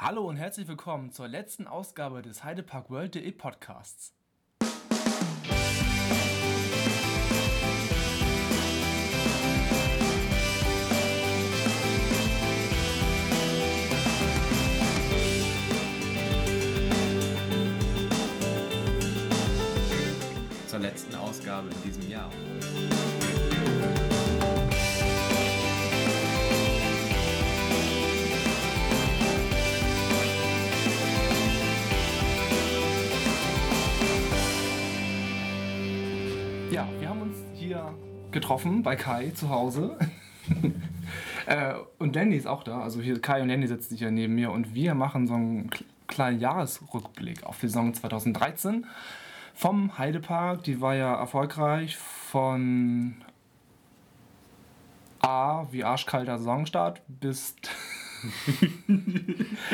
Hallo und herzlich willkommen zur letzten Ausgabe des Heidepark World.de Podcasts. Zur letzten Ausgabe in diesem Jahr. Hier getroffen bei Kai zu Hause. äh, und Danny ist auch da. Also hier Kai und Danny sitzen hier neben mir und wir machen so einen kl- kleinen Jahresrückblick auf die Saison 2013 vom Heidepark. Die war ja erfolgreich von A wie arschkalter Saisonstart bis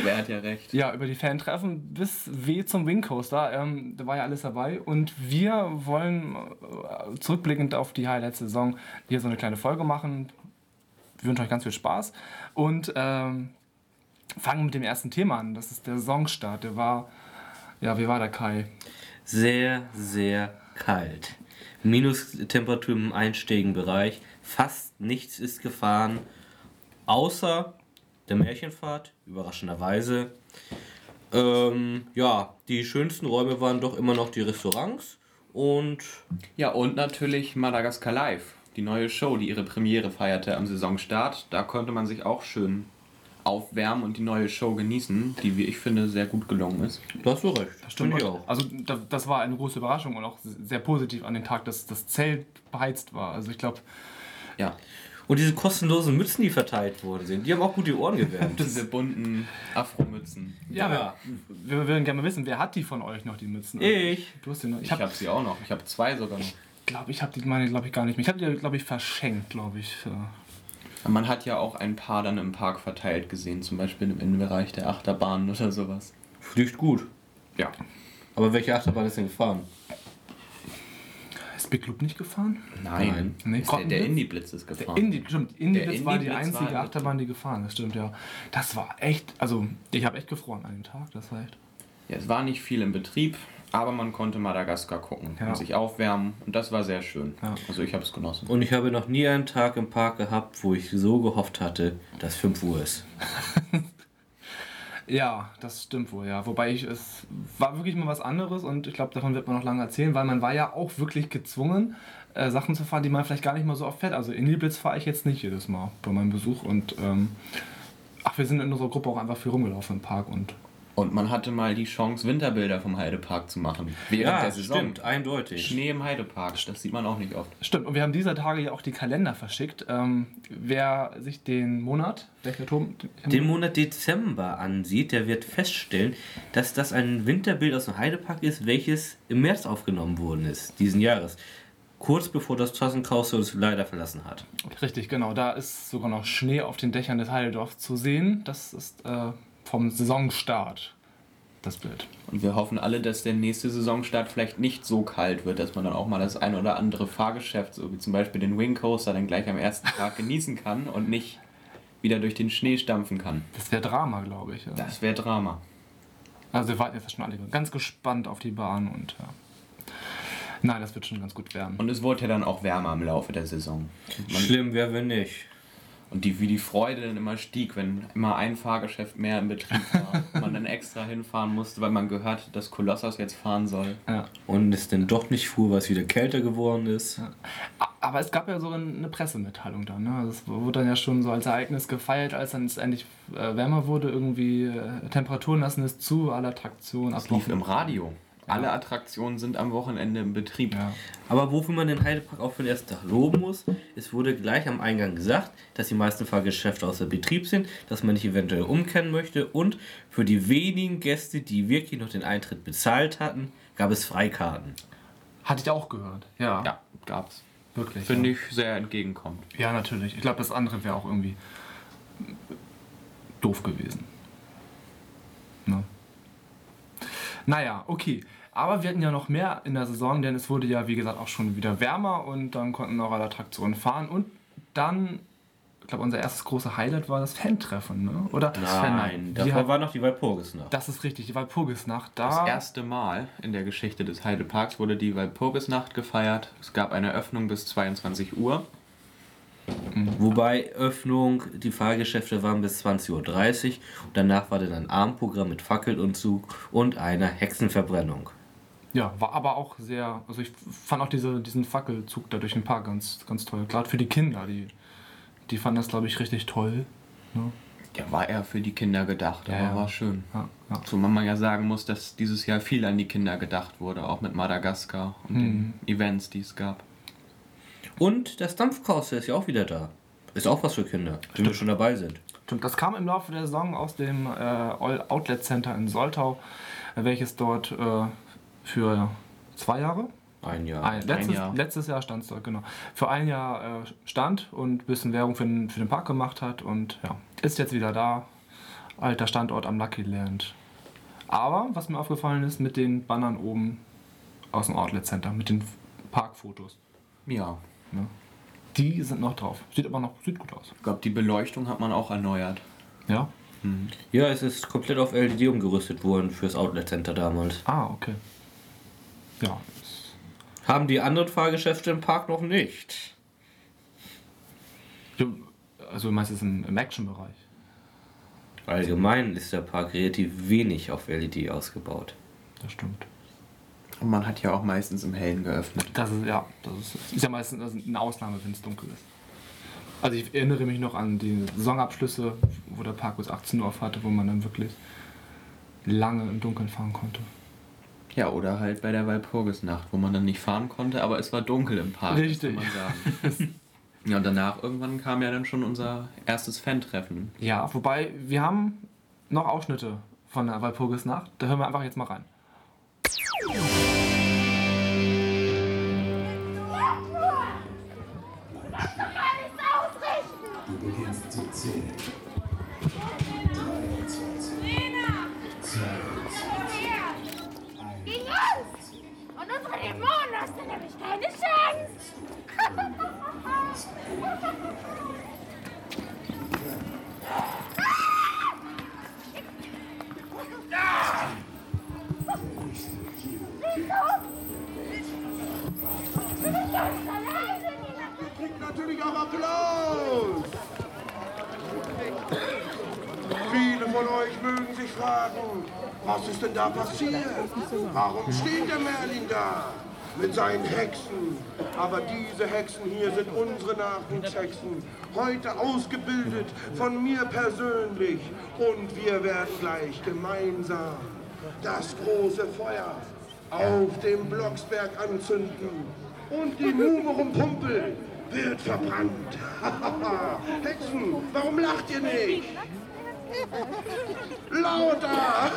Wer hat ja recht? ja, über die Fan-Treffen bis W zum Wingcoaster. Ähm, da war ja alles dabei. Und wir wollen äh, zurückblickend auf die Highlight-Saison hier so eine kleine Folge machen. Wir wünschen euch ganz viel Spaß. Und ähm, fangen mit dem ersten Thema an. Das ist der Saisonstart. Der war, ja, wie war der Kai? sehr, sehr kalt. Minustemperatur im einstelligen Bereich. Fast nichts ist gefahren, außer der Märchenfahrt, überraschenderweise. Ähm, ja, die schönsten Räume waren doch immer noch die Restaurants und Ja, und natürlich Madagaskar Live, die neue Show, die ihre Premiere feierte am Saisonstart. Da konnte man sich auch schön aufwärmen und die neue Show genießen, die, wie ich finde, sehr gut gelungen ist. da hast du recht. Finde ich auch. Also da, das war eine große Überraschung und auch sehr positiv an den Tag, dass das Zelt beheizt war. Also ich glaube, Ja, Und diese kostenlosen Mützen, die verteilt worden sind, die haben auch gut die Ohren gewärmt. diese bunten Afromützen. ja, Ja. Wir, wir würden gerne mal wissen, wer hat die von euch noch, die Mützen? Ich. Du hast die noch. Ich Ich habe habe sie auch noch. Ich habe zwei sogar noch. glaube, ich habe die meine, glaube ich, gar nicht mehr. Ich habe die, glaube ich, verschenkt, glaube ich. Ja. Man hat ja auch ein paar dann im Park verteilt gesehen, zum Beispiel im Innenbereich der Achterbahn oder sowas. Fliegt gut. Ja. Aber welche Achterbahn ist denn gefahren? Ist Big Loop nicht gefahren? Nein. Nee, Ist der, der Grottenblitz? Indie-Blitz ist gefahren. Indie, stimmt. Indie Der das war die Indie-Blitz einzige war- Achterbahn, die gefahren ist, stimmt, ja. Das war echt, also ich habe echt gefroren an dem Tag, das war echt. Ja, es war nicht viel im Betrieb, aber man konnte Madagaskar gucken Ja. und sich aufwärmen und das war sehr schön. Ja. Also ich habe es genossen. Und ich habe noch nie einen Tag im Park gehabt, wo ich so gehofft hatte, dass 5 Uhr ist. Ja, das stimmt wohl, ja. Wobei ich, es war wirklich mal was anderes und ich glaube, davon wird man noch lange erzählen, weil man war ja auch wirklich gezwungen, äh, Sachen zu fahren, die man vielleicht gar nicht mal so oft fährt. Also Indie-Blitz fahre ich jetzt nicht jedes Mal bei meinem Besuch und ähm, ach, wir sind in unserer Gruppe auch einfach viel rumgelaufen im Park und Und man hatte mal die Chance, Winterbilder vom Heidepark zu machen. Während Ja, der Saison. stimmt, eindeutig. Schnee im Heidepark, das sieht man auch nicht oft. Stimmt, und wir haben dieser Tage ja auch die Kalender verschickt. Ähm, wer sich den Monat, welcher Turm? Den Monat Dezember ansieht, der wird feststellen, dass das ein Winterbild aus dem Heidepark ist, welches im März aufgenommen worden ist, diesen Jahres. Kurz bevor das Tassenkaus uns leider verlassen hat. Richtig, genau. Da ist sogar noch Schnee auf den Dächern des Heideldorfs zu sehen. Das ist äh, vom Saisonstart das Bild. Und wir hoffen alle, dass der nächste Saisonstart vielleicht nicht so kalt wird, dass man dann auch mal das ein oder andere Fahrgeschäft, so wie zum Beispiel den Wing Coaster, dann gleich am ersten Tag genießen kann und nicht wieder durch den Schnee stampfen kann. Das wäre Drama, glaube ich. Ja. Das wäre Drama. Also wir warten jetzt schon alle ganz gespannt auf die Bahn und ja. Nein, das wird schon ganz gut werden. Und es wurde ja dann auch wärmer im Laufe der Saison. Man, Schlimm wäre, wenn nicht. Und die, wie die Freude dann immer stieg, wenn immer ein Fahrgeschäft mehr im Betrieb war. und man dann extra hinfahren musste, weil man gehört, hat, dass Kolossos jetzt fahren soll. Ja. Und es denn doch nicht fuhr, weil es wieder kälter geworden ist. A- Aber es gab ja so eine Pressemitteilung dann. Ne? Das wurde dann ja schon so als Ereignis gefeiert, als dann es endlich äh, wärmer wurde. Irgendwie äh, Temperaturen lassen es zu, alle Attraktionen Das lief im Radio. Alle Attraktionen sind am Wochenende im Betrieb. Ja. Aber wofür man den Heidepark auch für den ersten Tag loben muss, es wurde gleich am Eingang gesagt, dass die meisten Fahrgeschäfte außer Betrieb sind, dass man nicht eventuell umkehren möchte und für die wenigen Gäste, die wirklich noch den Eintritt bezahlt hatten, gab es Freikarten. Hatte ich auch gehört. Ja, Ja, gab's. wirklich. Finde ja. ich sehr entgegenkommend. Ja, natürlich. Ich glaube, das andere wäre auch irgendwie doof gewesen. Ne? Naja, okay. Aber wir hatten ja noch mehr in der Saison, denn es wurde ja, wie gesagt, auch schon wieder wärmer und dann konnten auch alle Attraktionen fahren. Und dann ich glaube, unser erstes großes Highlight war das Fan-Treffen, ne? Oder? Das Nein, davor hat, war noch die Walpurgisnacht. das ist richtig, die Walpurgisnacht. Das Da, erste Mal in der Geschichte des Heideparks wurde die Walpurgisnacht gefeiert. Es gab eine Öffnung bis 22 Uhr. Wobei Öffnung, die Fahrgeschäfte waren bis 20.30 Uhr und danach war dann ein Abendprogramm mit Fackelumzug und einer Hexenverbrennung. ja, war aber auch sehr, also ich fand auch diese, diesen Fackelzug da durch den Park ganz, ganz toll. Gerade für die Kinder, die, die fanden das, glaube ich, richtig toll. Ne? Ja, war eher für die Kinder gedacht, Ja, aber ja. war schön. Ja, ja. Zumal man ja sagen muss, dass dieses Jahr viel an die Kinder gedacht wurde, auch mit Madagaskar und den Events, die es gab. Und das Dampfkarussell ist ja auch wieder da. Ist auch was für Kinder, wenn wir schon dabei sind. Stimmt, das kam im Laufe der Saison aus dem äh, All Outlet Center in Soltau, welches dort äh, für zwei Jahre, Ein Jahr. ein, letztes, Jahr. letztes Jahr stand es dort, genau, für ein Jahr äh, stand und ein bisschen Werbung für den, für den Park gemacht hat und ja, ist jetzt wieder da. Alter Standort am Lucky Land. Aber was mir aufgefallen ist, mit den Bannern oben aus dem Outlet Center, mit den Parkfotos. Ja. Ne? Die sind noch drauf. Sieht aber noch sieht gut aus. Ich glaube, die Beleuchtung hat man auch erneuert. Ja? Ja, es ist komplett auf LED umgerüstet worden fürs Outlet Center damals. Ah, okay. Ja, Haben die anderen Fahrgeschäfte im Park noch nicht. Also es im, im Action-Bereich? Allgemein ist der Park relativ wenig auf LED ausgebaut. Das stimmt. Und man hat ja auch meistens im Hellen geöffnet. Das ist, ja, das ist, ist ja meistens eine Ausnahme, wenn es dunkel ist. Also ich erinnere mich noch an die Saisonabschlüsse, wo der Park bis 18 Uhr auf hatte, wo man dann wirklich lange im Dunkeln fahren konnte. Ja, oder halt bei der Walpurgisnacht, wo man dann nicht fahren konnte, aber es war dunkel im Park. Richtig. Kann man sagen. ja, und danach irgendwann kam ja dann schon unser erstes Fan-Treffen. Ja, wobei wir haben noch Ausschnitte von der Walpurgisnacht. Da hören wir einfach jetzt mal rein. 17, 23, 22, 21. Gegen uns! Und unsere Dämonen hast du nämlich keine Chance! Kriegt natürlich auch Applaus! Viele von euch mögen sich fragen, was ist denn da passiert? Warum steht der Merlin da? Mit seinen Hexen. Aber diese Hexen hier sind unsere Nachwuchshexen. Heute ausgebildet von mir persönlich. Und wir werden gleich gemeinsam das große Feuer auf dem Blocksberg anzünden. Und die Mumerum-Pumpel wird verbrannt. Hexen, warum lacht ihr nicht? Lauter!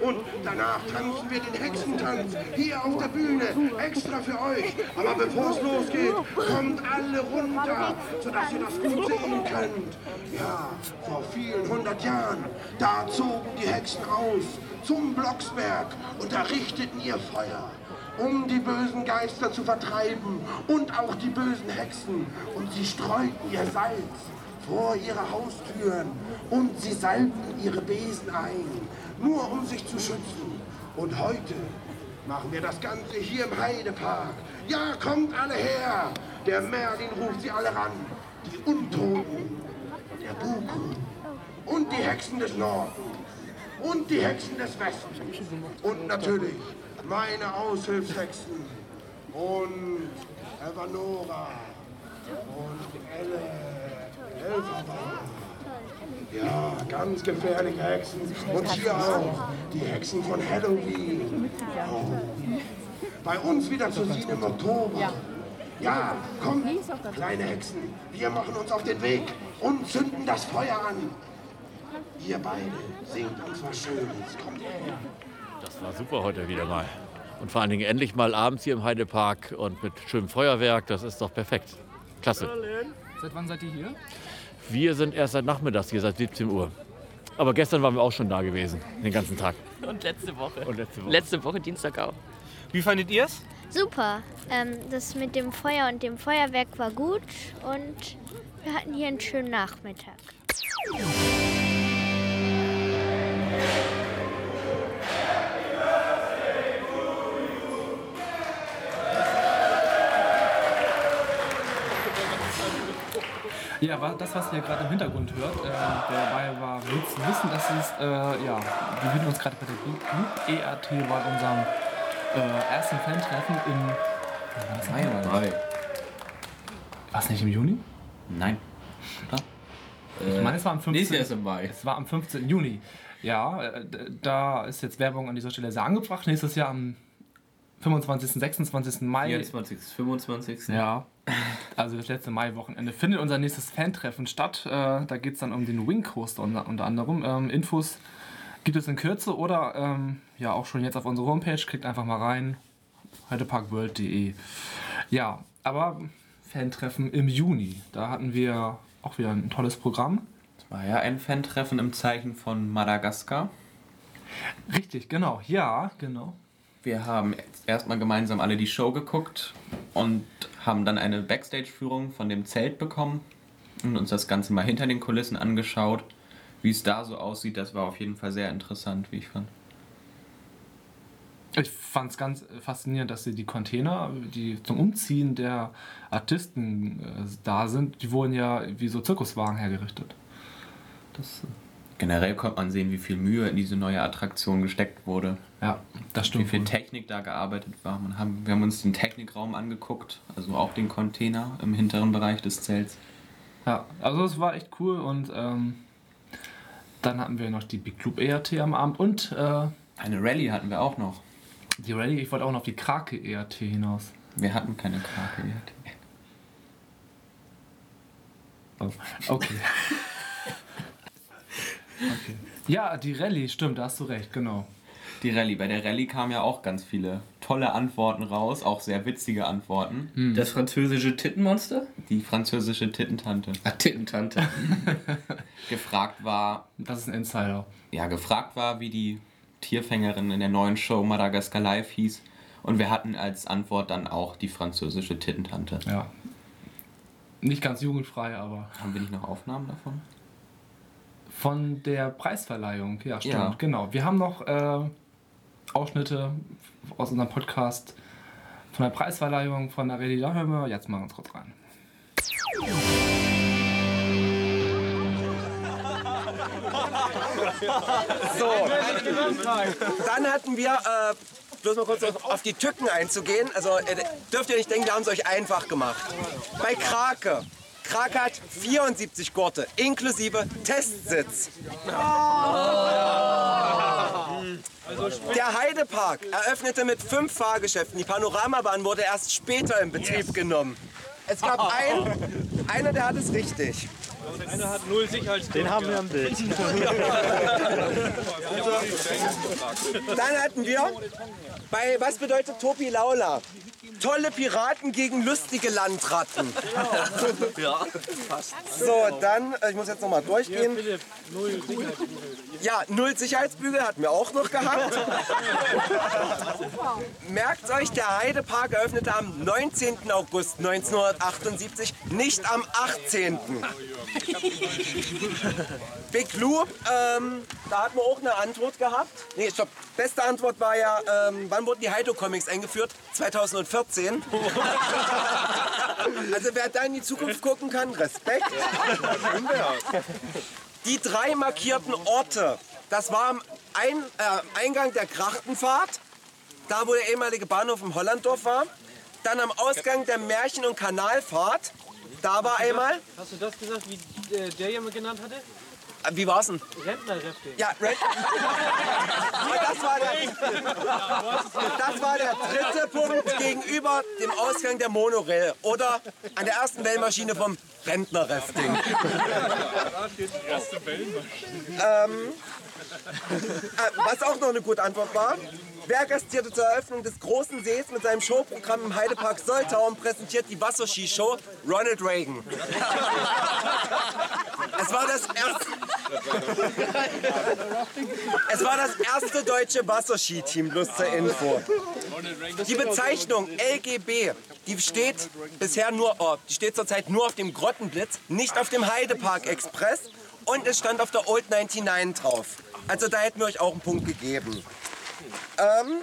Und danach tanzen wir den Hexentanz hier auf der Bühne, extra für euch. Aber bevor es losgeht, kommt alle runter, sodass ihr das gut sehen könnt. Ja, vor vielen hundert Jahren, da zogen die Hexen aus zum Blocksberg und errichteten ihr Feuer um die bösen Geister zu vertreiben und auch die bösen Hexen. Und sie streuten ihr Salz vor ihre Haustüren und sie salbten ihre Besen ein, nur um sich zu schützen. Und heute machen wir das Ganze hier im Heidepark. Ja, kommt alle her! Der Merlin ruft sie alle ran. Die Untoten, der Buku und die Hexen des Nordens und die Hexen des Westens und natürlich meine Aushilfshexen und Evanora und Elle, Elphaba. Ja, ganz gefährliche Hexen. Und hier auch die Hexen von Halloween. Oh. Bei uns wieder zu sehen im Oktober. Ja, komm, kleine Hexen, wir machen uns auf den Weg und zünden das Feuer an. Ihr beide singt uns was Schönes. Kommt her. Das war super heute wieder mal. Und vor allen Dingen endlich mal abends hier im Heidepark und mit schönem Feuerwerk. Das ist doch perfekt. Klasse. Seit wann seid ihr hier? Wir sind erst seit Nachmittags hier, seit 17 Uhr. Aber gestern waren wir auch schon da gewesen, den ganzen Tag. Und letzte Woche. Und letzte Woche. Letzte Woche Dienstag auch. Wie fandet ihr es? Super. Ähm, das mit dem Feuer und dem Feuerwerk war gut und wir hatten hier einen schönen Nachmittag. Ja, das, was ihr gerade im Hintergrund hört, äh, der dabei war, will zu wissen, dass es, äh, ja, wir befinden uns gerade bei der Group ERT bei unserem äh, ersten Fan-Treffen im, was Mai oder Drei. war es nicht im Juni? Nein. Ich meine, es war am 15. Nächstes Jahr ist im Mai. Es war am 15. Juni. Ja, äh, da ist jetzt Werbung an dieser Stelle sehr angebracht. Nächstes Jahr am 25. 26. Mai. 24. 25. Ja, also das letzte Mai-Wochenende findet unser nächstes Fan-Treffen statt. Äh, da geht es dann um den Wing Coaster unter, unter anderem. Ähm, Infos gibt es in Kürze oder ähm, ja auch schon jetzt auf unserer Homepage. Klickt einfach mal rein. heideparkworld.de Ja, aber Fan-Treffen im Juni. Da hatten wir auch wieder ein tolles Programm. Es war ja ein Fan-Treffen im Zeichen von Madagaskar. Richtig, genau. Ja, genau. Wir haben erstmal gemeinsam alle die Show geguckt und haben dann eine Backstage-Führung von dem Zelt bekommen und uns das Ganze mal hinter den Kulissen angeschaut. Wie es da so aussieht, das war auf jeden Fall sehr interessant, wie ich fand. Ich fand es ganz faszinierend, dass sie die Container, die zum Umziehen der Artisten äh, da sind, die wurden ja wie so Zirkuswagen hergerichtet. Das, äh, Generell konnte man sehen, wie viel Mühe in diese neue Attraktion gesteckt wurde. ja, das Wie stimmt. viel wohl. Technik da gearbeitet war. Man haben, wir haben uns den Technikraum angeguckt, also auch den Container im hinteren Bereich des Zelts. Ja, also es war echt cool und ähm, dann hatten wir noch die Big Club ERT am Abend und äh, Eine Rallye hatten wir auch noch. die Rallye, ich wollte auch noch auf die Krake ERT hinaus. Wir hatten keine Krake. Oh, okay. okay. Ja, die Rallye, stimmt, da hast du recht, genau. Die Rallye. Bei der Rallye kamen ja auch ganz viele tolle Antworten raus, auch sehr witzige Antworten. Das französische Tittenmonster? Die französische Tittentante. Ah, Tittentante. Gefragt war, Das ist ein Insider. ja, gefragt war, wie die Tierfängerin in der neuen Show Madagaskar Live hieß. Und wir hatten als Antwort dann auch die französische Tittentante. Ja. Nicht ganz jugendfrei, aber Haben wir nicht noch Aufnahmen davon? Von der Preisverleihung, ja, stimmt, Ja. genau. Wir haben noch äh, Ausschnitte aus unserem Podcast von der Preisverleihung von der Rallye. Da hören wir jetzt mal ganz kurz rein. So, dann hatten wir, äh, bloß mal kurz auf, auf die Tücken einzugehen. Also äh, dürft ihr nicht denken, wir haben es euch einfach gemacht. Bei Krake. Krake hat 74 Gurte, inklusive Testsitz. Der Heidepark eröffnete mit fünf Fahrgeschäften. Die Panoramabahn wurde erst später in Betrieb genommen. Es gab einen, einer, der hat es richtig. Dann hatten wir bei Was bedeutet Topi Laula? Tolle Piraten gegen lustige Landratten. So, dann, äh, ich muss jetzt noch mal durchgehen. Ja, null Sicherheitsbügel hatten wir auch noch gehabt. Merkt euch, der Heidepark eröffnete am 19. August 1978, nicht am 18. Big Lou, ähm, da hatten wir auch eine Antwort gehabt. Nee, stopp. Beste Antwort war ja, ähm, wann wurden die Heido Comics eingeführt? 2014. also wer da in die Zukunft gucken kann, Respekt. Die drei markierten Orte, das war am Ein äh, Eingang der Krachtenfahrt, da wo der ehemalige Bahnhof im Hollanddorf war. Dann am Ausgang der Märchen- und Kanalfahrt, da war einmal. Hast du das gesagt, wie äh, der jemand genannt hatte? Äh, Wie war's denn? Rentnerrefte. Ja, Red. Aber das war, der, das war der dritte Punkt gegenüber dem Ausgang der Monorail oder an der ersten Wellmaschine vom Rentnerrafting. ähm, äh, was auch noch eine gute Antwort war. Wer gastierte zur Eröffnung des großen Sees mit seinem Showprogramm im Heidepark Soltau und präsentiert die Wasserskishow Ronald Reagan. Es war das erste, Es war das erste deutsche Wasserskiteam, bloß zur Info. Die Bezeichnung LGB, die steht bisher nur, oh, die steht zurzeit nur auf dem Grottenblitz, nicht auf dem Heidepark Express und es stand auf der Old 99 drauf. Also da hätten wir euch auch einen Punkt gegeben. Ähm,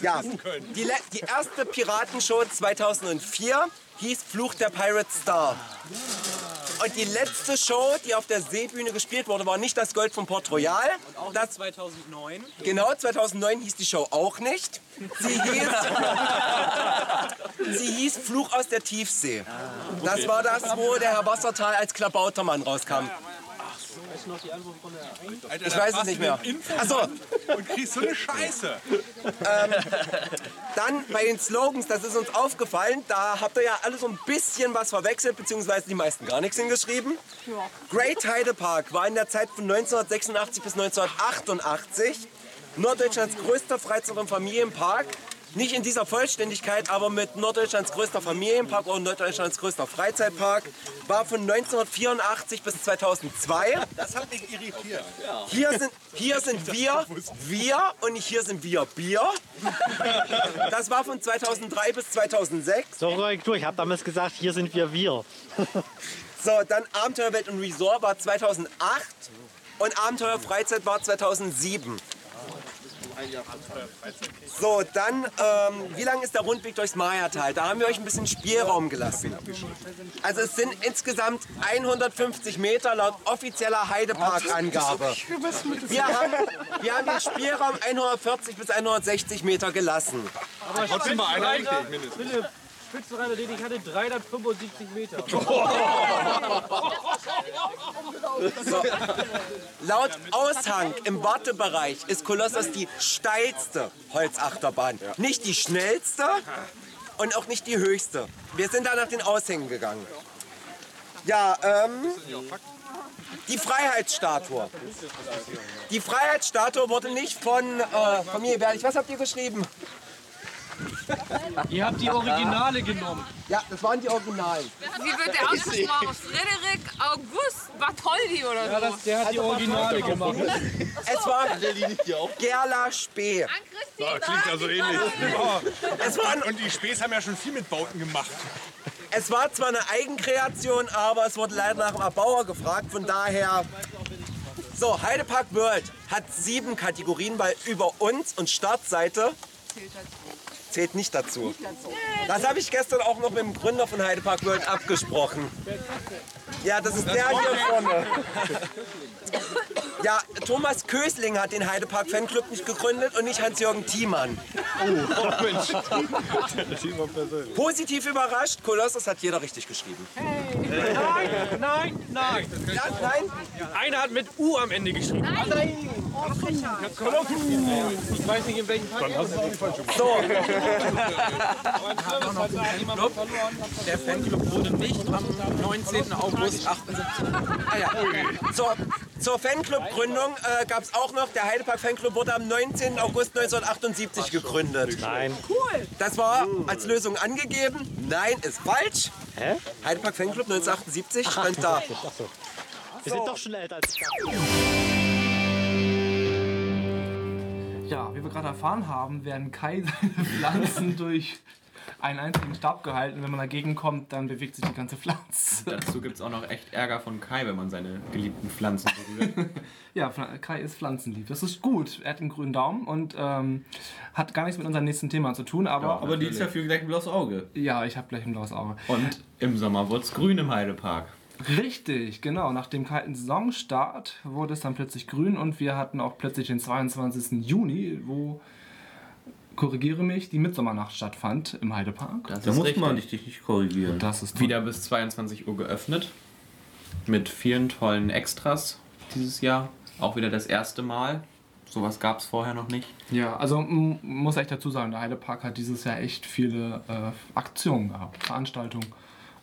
ja, die, die erste Piratenshow 2004 hieß Fluch der Pirate Star. Und die letzte Show, die auf der Seebühne gespielt wurde, war nicht das Gold von Port Royal. Auch Das, 2009. genau, 2009 hieß die Show auch nicht. Sie hieß, sie hieß Fluch aus der Tiefsee. Das war das, wo der Herr Wassertal als Klabautermann rauskam. Weißt du noch die Antwort von der Alter, Ich weiß es nicht mehr. Achso, Und kriegst so eine Scheiße. Dann bei den Slogans, das ist uns aufgefallen, da habt ihr ja alle so ein bisschen was verwechselt, beziehungsweise die meisten gar nichts hingeschrieben. Great Heide Park war in der Zeit von 1986 bis 1988 Norddeutschlands größter Freizeit- und Familienpark. Nicht in dieser Vollständigkeit, aber mit Norddeutschlands größter Familienpark oder Norddeutschlands größter Freizeitpark. War von 1984 bis 2002. Das hat mich irritiert. Hier sind, hier sind wir, wir und hier sind wir Bier. Das war von 2003 bis 2006. So, Korrektur, ich habe damals gesagt, hier sind wir wir. So, dann Abenteuerwelt und Resort war 2008 und Abenteuer Freizeit war 2007. So, dann, ähm, wie lang ist der Rundweg durchs Mayatal? Da haben wir euch ein bisschen Spielraum gelassen. Also es sind insgesamt 150 Meter laut offizieller Heidepark-Angabe. Wir haben, wir haben den Spielraum 140 bis 160 Meter gelassen. Aber Trotzdem mal einer mindestens. Spitzenreiter, den ich hatte, 375 Meter. Laut Aushang im Wartebereich ist Kolossos die steilste Holzachterbahn. Nicht die schnellste und auch nicht die höchste. Wir sind da nach den Aushängen gegangen. Ja, ähm, die Freiheitsstatue. Die Freiheitsstatue wurde nicht von äh, Familie Berlich. Was habt ihr geschrieben? Ihr habt die Originale genommen. Ja, das waren die Originalen. Wie wird der ausgesprochen? Frederik August Bartholdi oder so? Ja, das, der hat die Originale gemacht. Es war Gerla Spee. So, klingt ja so ähnlich. Es waren Und die Späß haben ja schon viel mit Bauten gemacht. Es war zwar eine Eigenkreation, aber es wurde leider nach dem Erbauer gefragt. Von daher. So, Heidepark World hat sieben Kategorien, weil über uns und Startseite zählt nicht dazu. Das habe ich gestern auch noch mit dem Gründer von Heidepark World abgesprochen. Ja, das ist der hier vorne. Ja, Thomas Kösling hat den Heidepark Fanclub nicht gegründet und nicht Hans-Jürgen Thiemann. Oh, Mensch. Positiv überrascht, Kolossus hat jeder richtig geschrieben. Nein, nein, nein. Ja, nein? Einer hat mit U am Ende geschrieben. Nein! Ich weiß nicht, in welchem Fall. So, Der Fanclub wurde nicht am 19. August 78. ah ja. zur, zur Fanclub-Gründung äh, gab es auch noch, der Heidepark Fanclub wurde am 19. August 1978 gegründet. Nein. Das war als Lösung angegeben. Nein, ist falsch. Hä? Heidepark Fanclub 1978 stand da. Wir sind doch schon älter als ich Ja, wie wir gerade erfahren haben, werden Kai seine Pflanzen durch einen einzigen Stab gehalten. Wenn man dagegen kommt, dann bewegt sich die ganze Pflanze. Dazu gibt es auch noch echt Ärger von Kai, wenn man seine geliebten Pflanzen berührt. Ja, Kai ist pflanzenlieb. Das ist gut. Er hat einen grünen Daumen und ähm, hat gar nichts mit unserem nächsten Thema zu tun, aber. Aber die ist ja für gleich ein blaues Auge. Ja, ich habe gleich ein blaues Auge. Und im Sommer wurde es grün im Heidepark. Richtig, genau. Nach dem kalten Saisonstart wurde es dann plötzlich grün und wir hatten auch plötzlich den 22. Juni, wo, korrigiere mich, die Mitsommernacht stattfand im Heidepark. Das Da ist muss richtig. man dich nicht korrigieren. Das ist Wieder bis 22 Uhr geöffnet. Mit vielen tollen Extras dieses Jahr. Auch wieder das erste Mal. Sowas gab es vorher noch nicht. Ja, also muss echt dazu sagen, der Heidepark hat dieses Jahr echt viele äh, Aktionen gehabt, Veranstaltungen,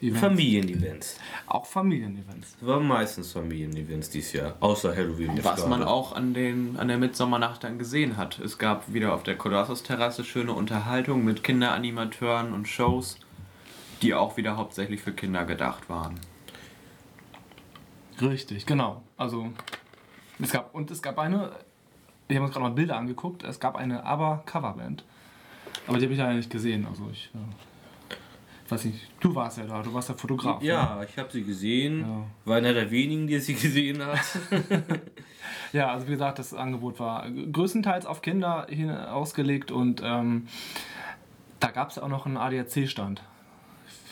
Events. Familienevents. Auch Familienevents. Es waren meistens Familienevents dieses Jahr. Außer Halloween. Was man auch an, den, an der Mitsommernacht dann gesehen hat. Es gab wieder auf der Kolossus-Terrasse schöne Unterhaltung mit Kinderanimateuren und Shows, die auch wieder hauptsächlich für Kinder gedacht waren. Richtig, genau. Also, es gab, und es gab eine, wir haben uns gerade mal Bilder angeguckt, es gab eine Aber-Coverband. Aber die habe ich ja nicht gesehen. Also ich äh, weiß nicht, du warst ja da, du warst der Fotograf. ne? Ja, ich habe sie gesehen. War einer der wenigen, die sie gesehen hat. Ja, also wie gesagt, das Angebot war größtenteils auf Kinder hin ausgelegt und ähm, da gab es auch noch einen ADAC-Stand.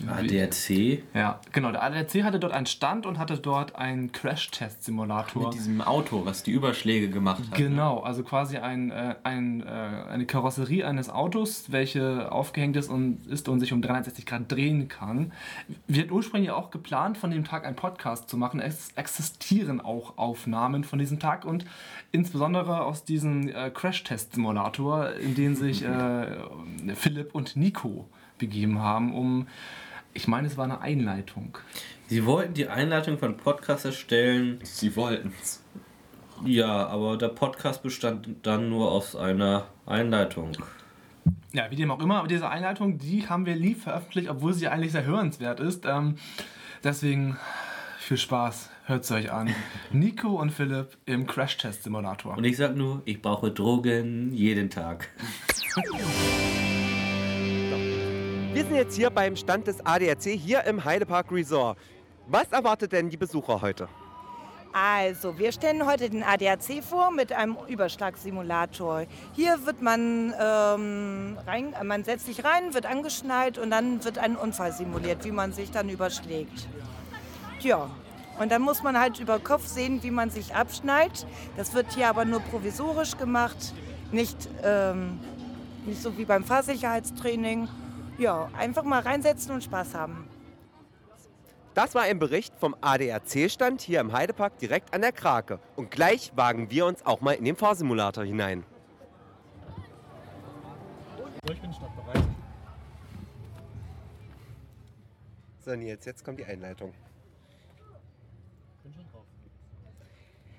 ADAC? Ja, genau. Der ADAC hatte dort einen Stand und hatte dort einen Crash-Test-Simulator. Mit diesem Auto, was die Überschläge gemacht hat. Genau, also quasi ein, äh, ein, äh, eine Karosserie eines Autos, welche aufgehängt ist und, ist und sich um 360 Grad drehen kann. Wir hatten ursprünglich auch geplant, von dem Tag einen Podcast zu machen. Es existieren auch Aufnahmen von diesem Tag und insbesondere aus diesem äh, Crash-Test-Simulator, in den sich äh, Philipp und Nico begeben haben, um, ich meine, es war eine Einleitung. Sie wollten die Einleitung von Podcast erstellen. Sie wollten es. Ja, aber der Podcast bestand dann nur aus einer Einleitung. Ja, wie dem auch immer, aber diese Einleitung, die haben wir nie veröffentlicht, obwohl sie eigentlich sehr hörenswert ist. Ähm, deswegen viel Spaß, hört es euch an. Nico und Philipp im Crash-Test-Simulator. Und ich sag nur, ich brauche Drogen jeden Tag. Wir sind jetzt hier beim Stand des ADAC hier im Heidepark Resort. Was erwartet denn die Besucher heute? Also, wir stellen heute den ADAC vor mit einem Überschlagssimulator. Hier wird man, ähm, rein, man setzt sich rein, wird angeschnallt und dann wird ein Unfall simuliert, wie man sich dann überschlägt. Ja, und dann muss man halt über Kopf sehen, wie man sich abschnallt. Das wird hier aber nur provisorisch gemacht, nicht, ähm, nicht so wie beim Fahrsicherheitstraining. Ja, einfach mal reinsetzen und Spaß haben. Das war ein Bericht vom ADAC-Stand hier im Heidepark direkt an der Krake. Und gleich wagen wir uns auch mal in den Fahrsimulator hinein. So, ich bin startbereit. So, Nils, jetzt kommt die Einleitung. Bin schon drauf.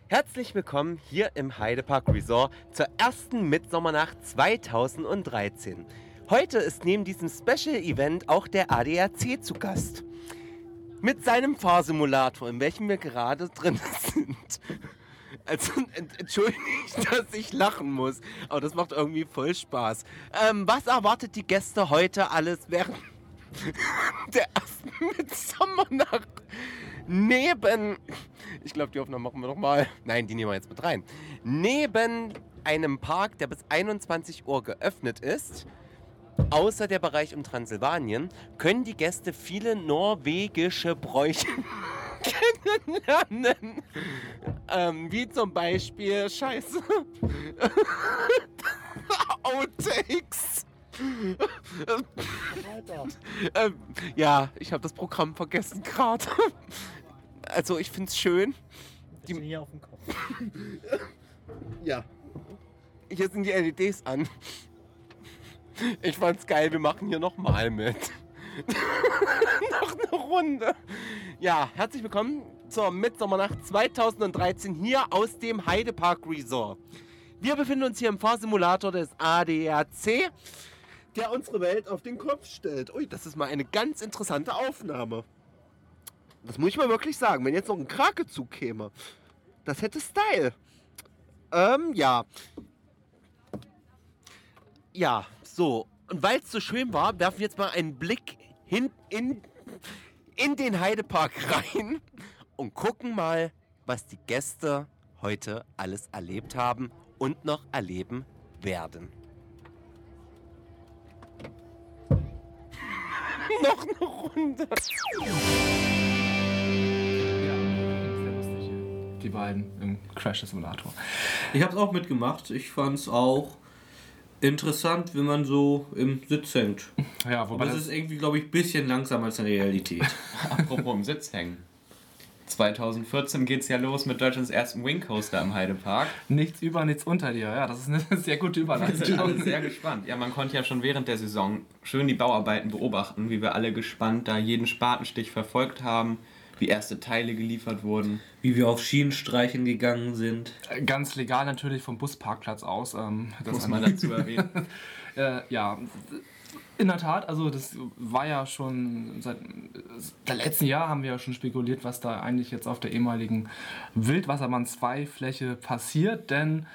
Herzlich willkommen hier im Heidepark Resort zur ersten Mitsommernacht 2013. Heute ist neben diesem Special Event auch der ADAC zu Gast. Mit seinem Fahrsimulator, in welchem wir gerade drin sind. Also, ent- entschuldigt, dass ich lachen muss, aber das macht irgendwie voll Spaß. Ähm, was erwartet die Gäste heute alles während der ersten Mitsommernacht? Neben, ich glaube, die Aufnahme machen wir noch mal. Nein, die nehmen wir jetzt mit rein. Neben einem Park, der bis 21 Uhr geöffnet ist, außer der Bereich um Transsilvanien, können die Gäste viele norwegische Bräuche kennenlernen. Ähm, wie zum Beispiel, scheiße, Outtakes. ähm, ja, ich habe das Programm vergessen gerade. Also ich finde es schön. Die hier auf dem Kopf. Ja. Hier sind die LEDs an. Ich fand's geil, wir machen hier nochmal mit. Noch eine Runde. Ja, herzlich willkommen zur Mitsommernacht 2013 hier aus dem Heidepark Resort. Wir befinden uns hier im Fahrsimulator des ADAC, der unsere Welt auf den Kopf stellt. Ui, das ist mal eine ganz interessante Aufnahme. Das muss ich mal wirklich sagen. Wenn jetzt noch ein Krakezug käme, das hätte Style. Ähm, ja. Ja, so. Und weil es so schön war, werfen wir jetzt mal einen Blick hin in, in den Heidepark rein und gucken mal, was die Gäste heute alles erlebt haben und noch erleben werden. noch eine Runde. Die beiden im Crash-Simulator. Ich habe es auch mitgemacht. Ich fand es auch interessant, wenn man so im Sitz hängt. Ja, wobei Aber das das- ist irgendwie, glaube ich, ein bisschen langsamer als in der Realität. Apropos im Sitz hängen. 2014 geht's ja los mit Deutschlands ersten Wing Coaster im Heidepark. Nichts über, nichts unter dir. Ja, das ist eine sehr gute Wir sind alle Überleitung. sehr gespannt. Ja, man konnte ja schon während der Saison schön die Bauarbeiten beobachten, wie wir alle gespannt da jeden Spatenstich verfolgt haben, wie erste Teile geliefert wurden. Wie wir auf Schienenstreichen gegangen sind. Ganz legal natürlich vom Busparkplatz aus. Ähm, das Muss an- man dazu erwähnen. äh, ja, In der Tat, also das war ja schon seit der letzten Jahr haben wir ja schon spekuliert, was da eigentlich jetzt auf der ehemaligen Wildwasserbahn 2 Fläche passiert, denn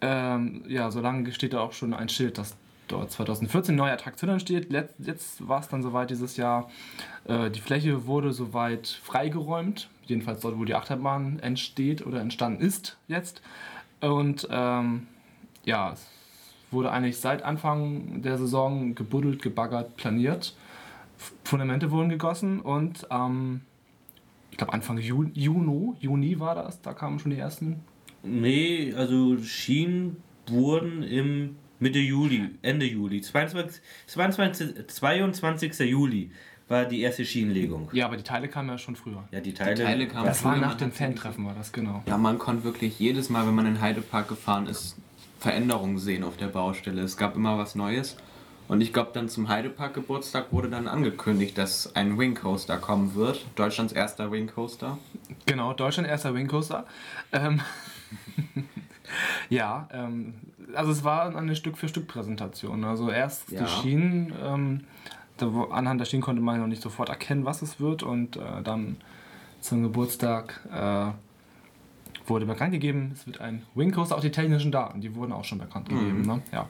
ähm, ja, so lange steht da auch schon ein Schild, dass dort 2014 neue Attraktion entsteht. Letzt, jetzt war es dann soweit dieses Jahr. Äh, die Fläche wurde soweit freigeräumt, jedenfalls dort, wo die Achterbahn entsteht oder entstanden ist jetzt. Und ähm, ja, es wurde eigentlich seit Anfang der Saison gebuddelt, gebaggert, planiert. Fundamente wurden gegossen und ähm, ich glaube Anfang Ju Juni, Juni war das, da kamen schon die ersten. Nee, also Schienen wurden im Mitte Juli, Ende Juli, 22, 22, 22. Juli war die erste Schienenlegung. Ja, aber die Teile kamen ja schon früher. Ja, die Teile. Die Teile kamen Das war nach dem Fan-Treffen, war das genau. Ja, man konnte wirklich jedes Mal, wenn man in Heidepark gefahren ist, Veränderungen sehen auf der Baustelle. Es gab immer was Neues. Und ich glaube, dann zum Heidepark-Geburtstag wurde dann angekündigt, dass ein Wing Coaster kommen wird. Deutschlands erster Wing Coaster. Genau, Deutschland erster Wing Coaster. Ähm, ja, ähm, also es war eine Stück-für-Stück-Präsentation. Also erst Ja. die Schienen, ähm, da, anhand der Schienen konnte man noch nicht sofort erkennen, was es wird. Und äh, dann zum Geburtstag äh, wurde bekannt gegeben, es wird ein Wing Coaster. Auch die technischen Daten, die wurden auch schon bekannt Mhm. gegeben. Ne? Ja.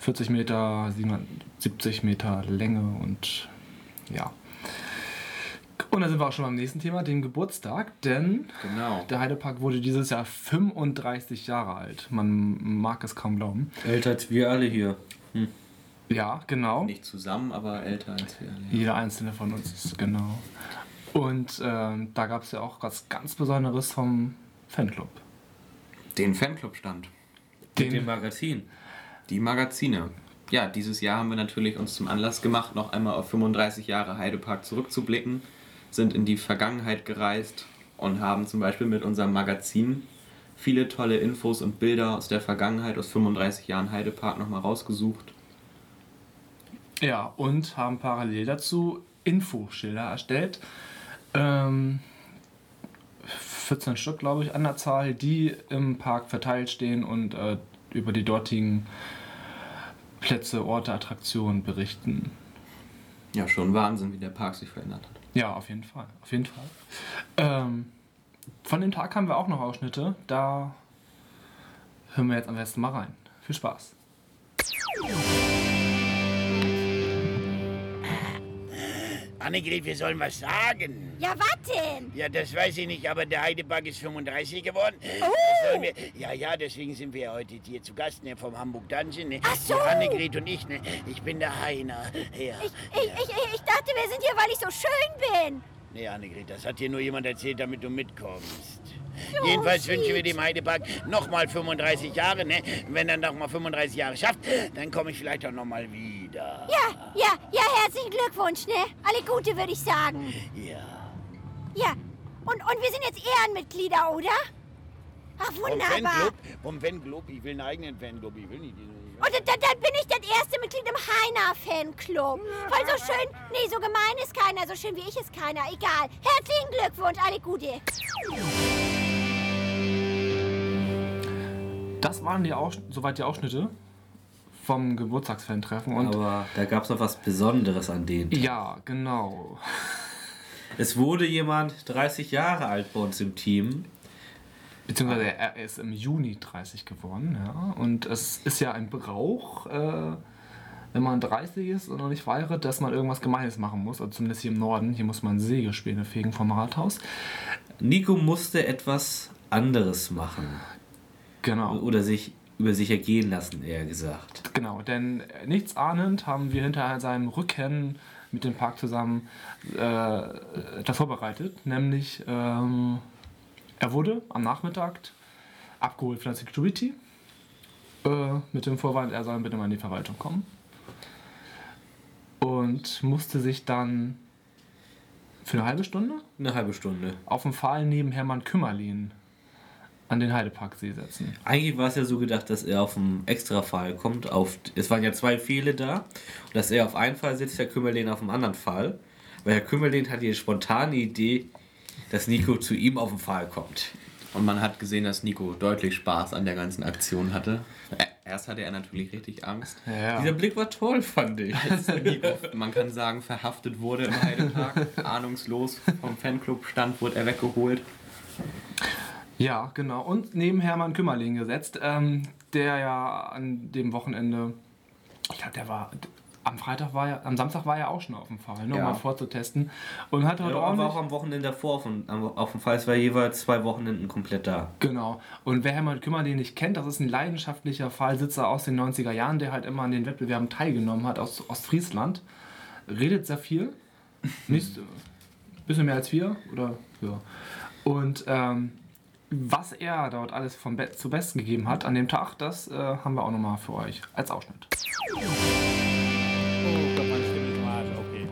40 Meter, 70 Meter Länge und ja. Und da sind wir auch schon beim nächsten Thema, dem Geburtstag, denn Genau. der Heidepark wurde dieses Jahr 35 Jahre alt. Man mag es kaum glauben. Älter als wir alle hier. Hm. Ja, genau. Nicht zusammen, aber älter als wir alle. Jeder einzelne von uns ist genau. Und ähm, da gab es ja auch was ganz Besonderes vom Fanclub. Den Fanclub-Stand. Mit dem Magazin. Die Magazine. Ja, dieses Jahr haben wir natürlich uns zum Anlass gemacht, noch einmal auf 35 Jahre Heidepark zurückzublicken, sind in die Vergangenheit gereist und haben zum Beispiel mit unserem Magazin viele tolle Infos und Bilder aus der Vergangenheit, aus 35 Jahren Heidepark nochmal rausgesucht. Ja, und haben parallel dazu Infoschilder erstellt. Ähm, 14 Stück, glaube ich, an der Zahl, die im Park verteilt stehen und äh, über die dortigen Plätze, Orte, Attraktionen berichten. Ja, schon Wahnsinn, wie der Park sich verändert hat. Ja, auf jeden Fall. Auf jeden Fall. Ähm, von dem Tag haben wir auch noch Ausschnitte. Da hören wir jetzt am besten mal rein. Viel Spaß. Annegret, wir sollen was sagen. Ja, was denn? Ja, das weiß ich nicht, aber der Heidepark ist 35 geworden. Oh. Wir, ja, ja, deswegen sind wir ja heute hier zu Gast ne, vom Hamburg Dungeon. Ne? Ach so. Die Annegret und ich, ne? Ich bin der Heiner. Ja. Ich, ich, ich, ich dachte, wir sind hier, weil ich so schön bin. Nee, Annegret, das hat dir nur jemand erzählt, damit du mitkommst. Jedenfalls wünschen wir dem Heidepark nochmal 35 Jahre, ne? Wenn er nochmal 35 Jahre schafft, dann komme ich vielleicht auch nochmal wieder. Ja, ja, ja, herzlichen Glückwunsch, ne? Alle Gute, würde ich sagen. Ja. Ja, und, und wir sind jetzt Ehrenmitglieder, oder? Ach, wunderbar. Fanclub, vom Fanclub, ich will einen eigenen Fanclub, ich will nicht diesen. Und dann, dann bin ich das erste Mitglied im Heiner-Fanclub. Weil so schön, nee, so gemein ist keiner, so schön wie ich ist keiner. Egal. Herzlichen Glückwunsch, alle Gute. Das waren die Aussch soweit die Ausschnitte vom Geburtstagsfan-Treffen. Aber da gab es noch was Besonderes an denen. ja, genau. Es wurde jemand 30 Jahre alt bei uns im Team. Beziehungsweise er ist im Juni 30 geworden, ja. Und es ist ja ein Brauch, äh, wenn man 30 ist und noch nicht verheiratet, dass man irgendwas Gemeines machen muss. Also zumindest hier im Norden. Hier muss man Sägespäne fegen vom Rathaus. Nico musste etwas anderes machen. Genau. Oder sich über sich ergehen lassen, eher gesagt. Genau, denn nichts ahnend haben wir hinter seinem Rücken mit dem Park zusammen äh, etwas vorbereitet. Nämlich, ähm, er wurde am Nachmittag abgeholt von der Security äh, mit dem Vorwand, er soll bitte mal in die Verwaltung kommen. Und musste sich dann für eine halbe Stunde Eine halbe Stunde. auf dem Pfahl neben Hermann Kümmerlin an den Heideparksee setzen. Eigentlich war es ja so gedacht, dass er auf einen Extra-Fall kommt. Auf, es waren ja zwei Pfähle da. Und dass er auf einen Fall sitzt, Herr Kümmerlin auf dem anderen Fall. Weil Herr Kümmerlin hat die spontane Idee, dass Nico zu ihm auf den Pfahl kommt. Und man hat gesehen, dass Nico deutlich Spaß an der ganzen Aktion hatte. Er, Erst hatte er natürlich richtig Angst. Ja. Dieser Blick war toll, fand ich. Als oft, man kann sagen, verhaftet wurde im Heidepark, ahnungslos vom Fanclub-Stand wurde er weggeholt. Ja, genau. Und neben Hermann Kümmerling gesetzt, ähm, der ja an dem Wochenende, ich glaube, der war am Freitag war er, am Samstag war er auch schon auf dem Fall, nur Ja. mal vorzutesten. Und hat heute Ja, auch nicht, auch am Wochenende davor auf dem, auf dem Fall. Es war jeweils zwei Wochenenden komplett da. Genau. Und wer Hermann Kümmerling nicht kennt, das ist ein leidenschaftlicher Fallsitzer aus den 90er Jahren, der halt immer an den Wettbewerben teilgenommen hat aus Ostfriesland. Redet sehr viel. Nicht, bisschen mehr als wir. Oder, ja. Und ähm, was er dort alles vom Be zu Besten gegeben hat an dem Tag, das äh, haben wir auch nochmal für euch als Ausschnitt. Oh Gott, meine Stimme ist im Arsch, okay.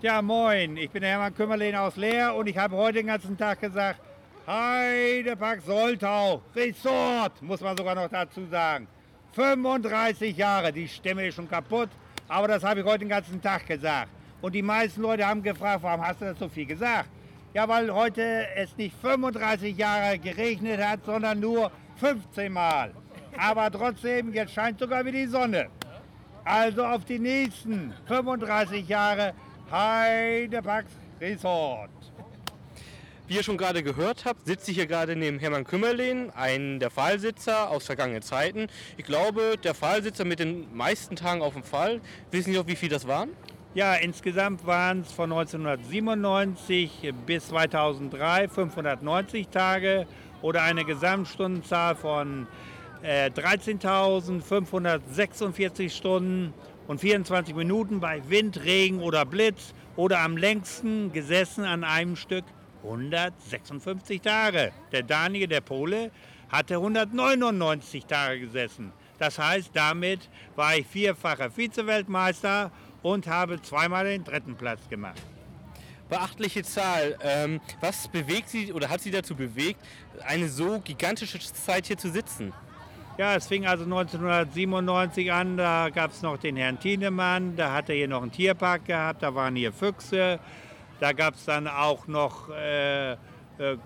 Ja, moin, ich bin der Hermann Kümmerlin aus Leer und ich habe heute den ganzen Tag gesagt, Heidepark Soltau, Resort, muss man sogar noch dazu sagen. 35 Jahre, die Stimme ist schon kaputt, aber das habe ich heute den ganzen Tag gesagt. Und die meisten Leute haben gefragt, warum hast du das so viel gesagt? Ja, weil heute es nicht 35 Jahre geregnet hat, sondern nur 15 Mal. Aber trotzdem, jetzt scheint sogar wieder die Sonne. Also auf die nächsten 35 Jahre Heideparks Resort. Wie ihr schon gerade gehört habt, sitze ich hier gerade neben Hermann Kümmerlin, einen der Pfahlsitzer aus vergangenen Zeiten. Ich glaube, der Pfahlsitzer mit den meisten Tagen auf dem Fall. Wissen Sie auch, wie viel das waren? Ja, insgesamt waren es von 1997 bis 2003 590 Tage oder eine Gesamtstundenzahl von äh, 13.546 Stunden und 24 Minuten bei Wind, Regen oder Blitz oder am längsten gesessen an einem Stück 156 Tage. Der Daniel, der Pole, hatte 199 Tage gesessen. Das heißt, damit war ich vierfacher Vize-Weltmeister und habe zweimal den dritten Platz gemacht. Beachtliche Zahl. Ähm, was bewegt Sie oder hat Sie dazu bewegt, eine so gigantische Zeit hier zu sitzen? Ja, es fing also 1997 an, da gab es noch den Herrn Tienemann, da hat er hier noch einen Tierpark gehabt, da waren hier Füchse, da gab es dann auch noch äh, äh,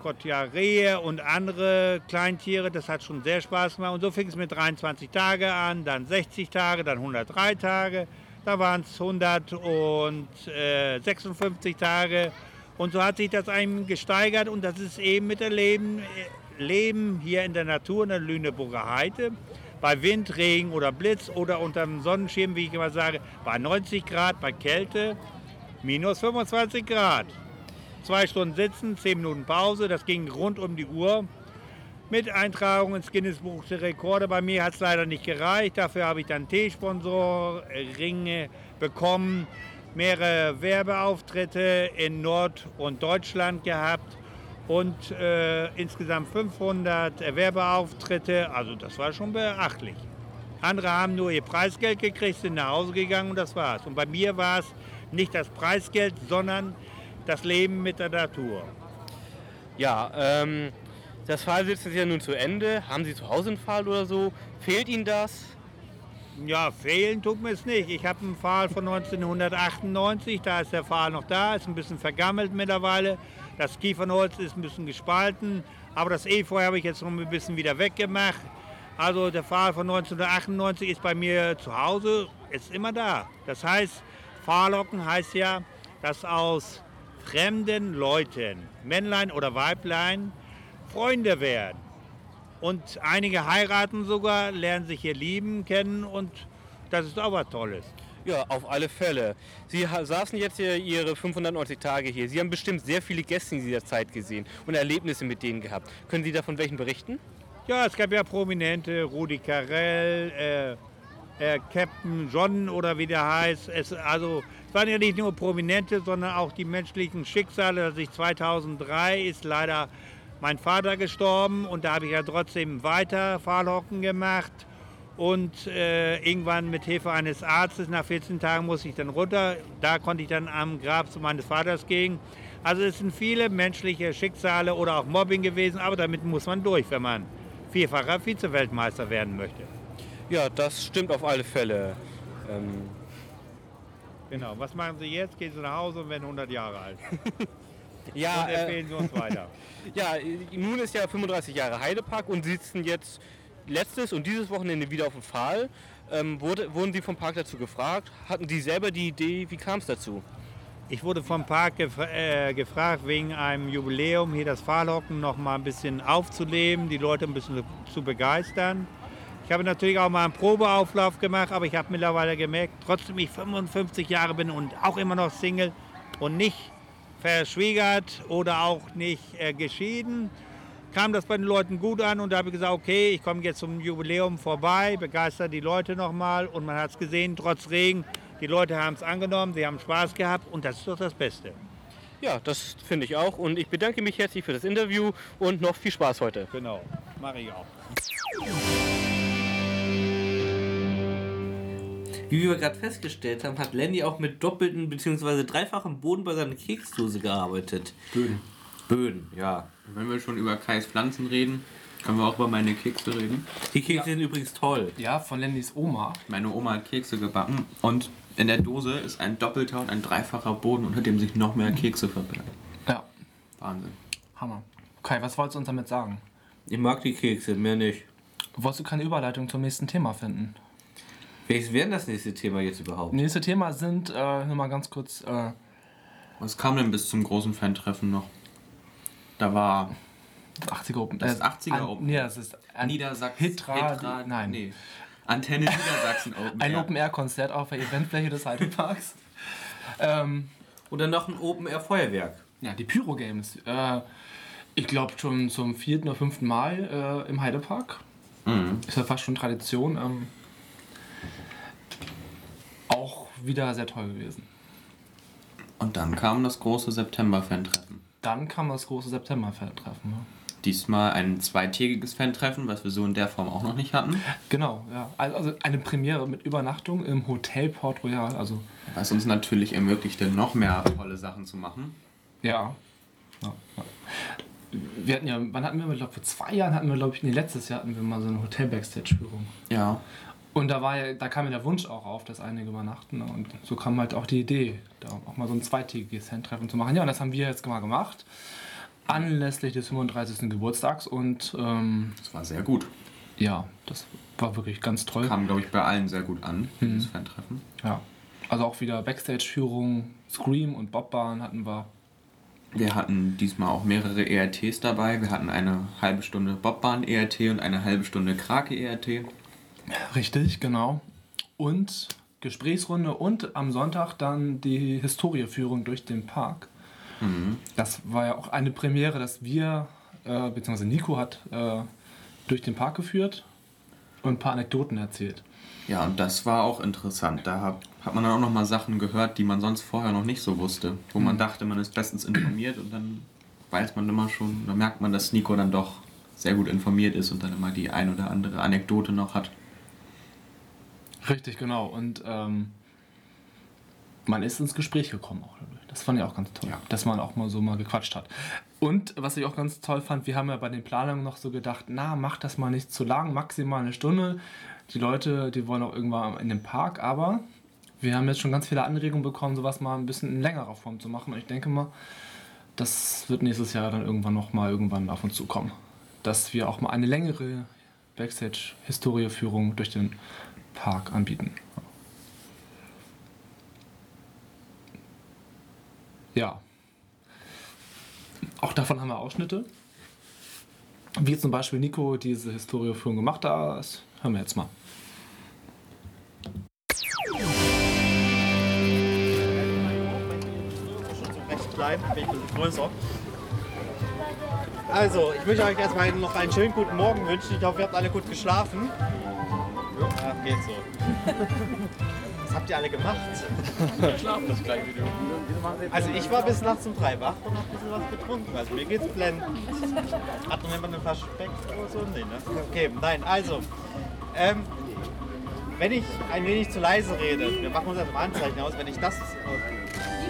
Rehe und andere Kleintiere, das hat schon sehr Spaß gemacht. Und so fing es mit 23 Tage an, dann 60 Tage, dann 103 Tage, da waren es 156 Tage. Und so hat sich das einem gesteigert und das ist eben mit dem Leben, äh, Leben hier in der Natur in der Lüneburger Heide. Bei Wind, Regen oder Blitz oder unter dem Sonnenschirm, wie ich immer sage, bei 90 Grad, bei Kälte minus 25 Grad. Zwei Stunden sitzen, zehn Minuten Pause, das ging rund um die Uhr. Mit Eintragung ins Guinness-Buch der Rekorde. Bei mir hat es leider nicht gereicht. Dafür habe ich dann T-Sponsor-Ringe bekommen, mehrere Werbeauftritte in Nord- und Deutschland gehabt und äh, insgesamt 500 Werbeauftritte. Also das war schon beachtlich. Andere haben nur ihr Preisgeld gekriegt, sind nach Hause gegangen und das war's. Und bei mir war es nicht das Preisgeld, sondern das Leben mit der Natur. Ja, ähm, das Pfahlsitzen ist ja nun zu Ende. Haben Sie zu Hause einen Pfahl oder so? Fehlt Ihnen das? Ja, fehlen tut mir es nicht. Ich habe einen Pfahl von 1998, da ist der Pfahl noch da, ist ein bisschen vergammelt mittlerweile. Das Kiefernholz ist ein bisschen gespalten, aber das Efeu habe ich jetzt noch ein bisschen wieder weggemacht. Also der Pfahl von 1998 ist bei mir zu Hause, ist immer da. Das heißt, Pfahlhocken heißt ja, dass aus fremden Leuten, Männlein oder Weiblein, Freunde werden. Und einige heiraten sogar, lernen sich hier lieben, kennen und das ist auch was Tolles. Ja, auf alle Fälle. Sie saßen jetzt hier Ihre 590 Tage hier. Sie haben bestimmt sehr viele Gäste in dieser Zeit gesehen und Erlebnisse mit denen gehabt. Können Sie davon welchen berichten? Ja, es gab ja Prominente, Rudi Carell, äh, äh, Captain John oder wie der heißt. Es, also, waren ja nicht nur Prominente, sondern auch die menschlichen Schicksale. Dass ich 2003 ist leider mein Vater gestorben und da habe ich ja trotzdem weiter Fahrlocken gemacht. Und äh, irgendwann mit Hilfe eines Arztes, nach 14 Tagen musste ich dann runter. Da konnte ich dann am Grab meines Vaters gehen. Also es sind viele menschliche Schicksale oder auch Mobbing gewesen, aber damit muss man durch, wenn man vierfacher Vize-Weltmeister werden möchte. Ja, das stimmt auf alle Fälle. Ähm, Genau, was machen Sie jetzt? Gehen Sie nach Hause und werden 100 Jahre alt. Ja, und äh, Sie uns weiter. ja, nun ist ja 35 Jahre Heidepark und Sie sitzen jetzt letztes und dieses Wochenende wieder auf dem Pfahl. Ähm, wurde, wurden Sie vom Park dazu gefragt? Hatten Sie selber die Idee? Wie kam es dazu? Ich wurde vom Park gef äh, gefragt, wegen einem Jubiläum hier das Pfahlhocken noch mal ein bisschen aufzuleben, die Leute ein bisschen zu begeistern. Ich habe natürlich auch mal einen Probeauflauf gemacht, aber ich habe mittlerweile gemerkt, trotzdem ich 55 Jahre bin und auch immer noch Single und nicht verschwiegert oder auch nicht äh, geschieden, kam das bei den Leuten gut an und da habe ich gesagt, okay, ich komme jetzt zum Jubiläum vorbei, begeister die Leute nochmal und man hat es gesehen, trotz Regen, die Leute haben es angenommen, sie haben Spaß gehabt und das ist doch das Beste. Ja, das finde ich auch. Und ich bedanke mich herzlich für das Interview und noch viel Spaß heute. Genau, mache ich auch. Wie wir gerade festgestellt haben, hat Lenny auch mit doppelten bzw. dreifachem Boden bei seiner Keksdose gearbeitet. Böden. Böden, ja. Wenn wir schon über Kais Pflanzen reden, können wir auch über meine Kekse reden. Die Kekse sind übrigens toll. Ja, von Lennys Oma. Meine Oma hat Kekse gebacken und in der Dose ist ein doppelter und ein dreifacher Boden, unter dem sich noch mehr Kekse verbergen. Ja. Wahnsinn. Hammer. Kai, was wolltest du uns damit sagen? Ich mag die Kekse, mehr nicht. Wolltest du keine Überleitung zum nächsten Thema finden? Welches wäre denn das nächste Thema jetzt überhaupt? Nächste Thema sind, äh, nur mal ganz kurz, äh, Was kam denn bis zum großen Fan-Treffen noch? Da war das 80er Open. das äh, 80er an- Open. Nee, das ist ein Niedersachsen. Hitra, nein. Nee. Antenne Niedersachsen Open. Ein Air. Open-Air-Konzert auf der Eventfläche des Heideparks. ähm, Und dann noch ein Open-Air-Feuerwerk. Ja, die Pyro Games. Äh, ich glaube schon zum vierten oder fünften Mal äh, im Heidepark. Mhm. Ist ja fast schon Tradition. Ähm, auch wieder sehr toll gewesen. Und dann kam das große September-Fan-Treffen. Dann kam das große September-Treffen. Ja. Diesmal ein zweitägiges Fan-Treffen, was wir so in der Form auch noch nicht hatten. Genau, ja. Also eine Premiere mit Übernachtung im Hotel Port Royal. Also Was uns natürlich ermöglichte, noch mehr tolle Sachen zu machen. Ja. ja, ja. Wir hatten ja, wann hatten wir, ich glaube vor zwei Jahren hatten wir, glaube ich, nee, letztes Jahr hatten wir mal so eine Hotel-Backstage-Führung. Ja. Und da war ja, da kam ja der Wunsch auch auf, dass einige übernachten. ne? Und so kam halt auch die Idee, da auch mal so ein zweitägiges Handtreffen zu machen. Ja, und das haben wir jetzt mal gemacht. Anlässlich des 35. Geburtstags und ähm, Das war sehr gut. ja, das war wirklich ganz toll. Kam, glaube ich, bei allen sehr gut an, Mhm. dieses Fan-Treffen. Ja. Also auch wieder Backstage-Führung, Scream und Bobbahn hatten wir. Wir hatten diesmal auch mehrere ERTs dabei. Wir hatten eine halbe Stunde Bobbahn-ERT und eine halbe Stunde Krake-ERT. Richtig, genau. Und Gesprächsrunde und am Sonntag dann die Historieführung durch den Park. Mhm. Das war ja auch eine Premiere, dass wir, äh, beziehungsweise Nico hat äh, durch den Park geführt und ein paar Anekdoten erzählt. Ja, und das war auch interessant. Da hat, hat man dann auch noch mal Sachen gehört, die man sonst vorher noch nicht so wusste. Wo man dachte, man ist bestens informiert und dann weiß man immer schon, da merkt man, dass Nico dann doch sehr gut informiert ist und dann immer die ein oder andere Anekdote noch hat. Richtig, genau. Und ähm, man ist ins Gespräch gekommen auch dadurch. Das fand ich auch ganz toll, dass man auch mal so mal gequatscht hat. Und was ich auch ganz toll fand, wir haben ja bei den Planungen noch so gedacht, na, mach das mal nicht zu lang, maximal eine Stunde. Die Leute, die wollen auch irgendwann in den Park, aber wir haben jetzt schon ganz viele Anregungen bekommen, sowas mal ein bisschen in längerer Form zu machen. Und ich denke mal, das wird nächstes Jahr dann irgendwann noch mal irgendwann auf uns zukommen. Dass wir auch mal eine längere Backstage-Historieführung durch den Park anbieten. Ja. Auch davon haben wir Ausschnitte. Wie zum Beispiel Nico diese Historieführung gemacht hat, das hören wir jetzt mal. Also, ich möchte euch erstmal noch einen schönen guten Morgen wünschen. Ich hoffe, ihr habt alle gut geschlafen. Ja, geht so. Was habt ihr alle gemacht? Wir schlafen das gleich wieder. Also ich war bis nachts um drei wach und hab ein bisschen was getrunken. Also mir geht's blendend. Hat noch jemand eine Flasche Speck oder so? Nee, ne? Okay, nein, also. Ähm, wenn ich ein wenig zu leise rede, wir machen uns das im Anzeichen aus, wenn ich das.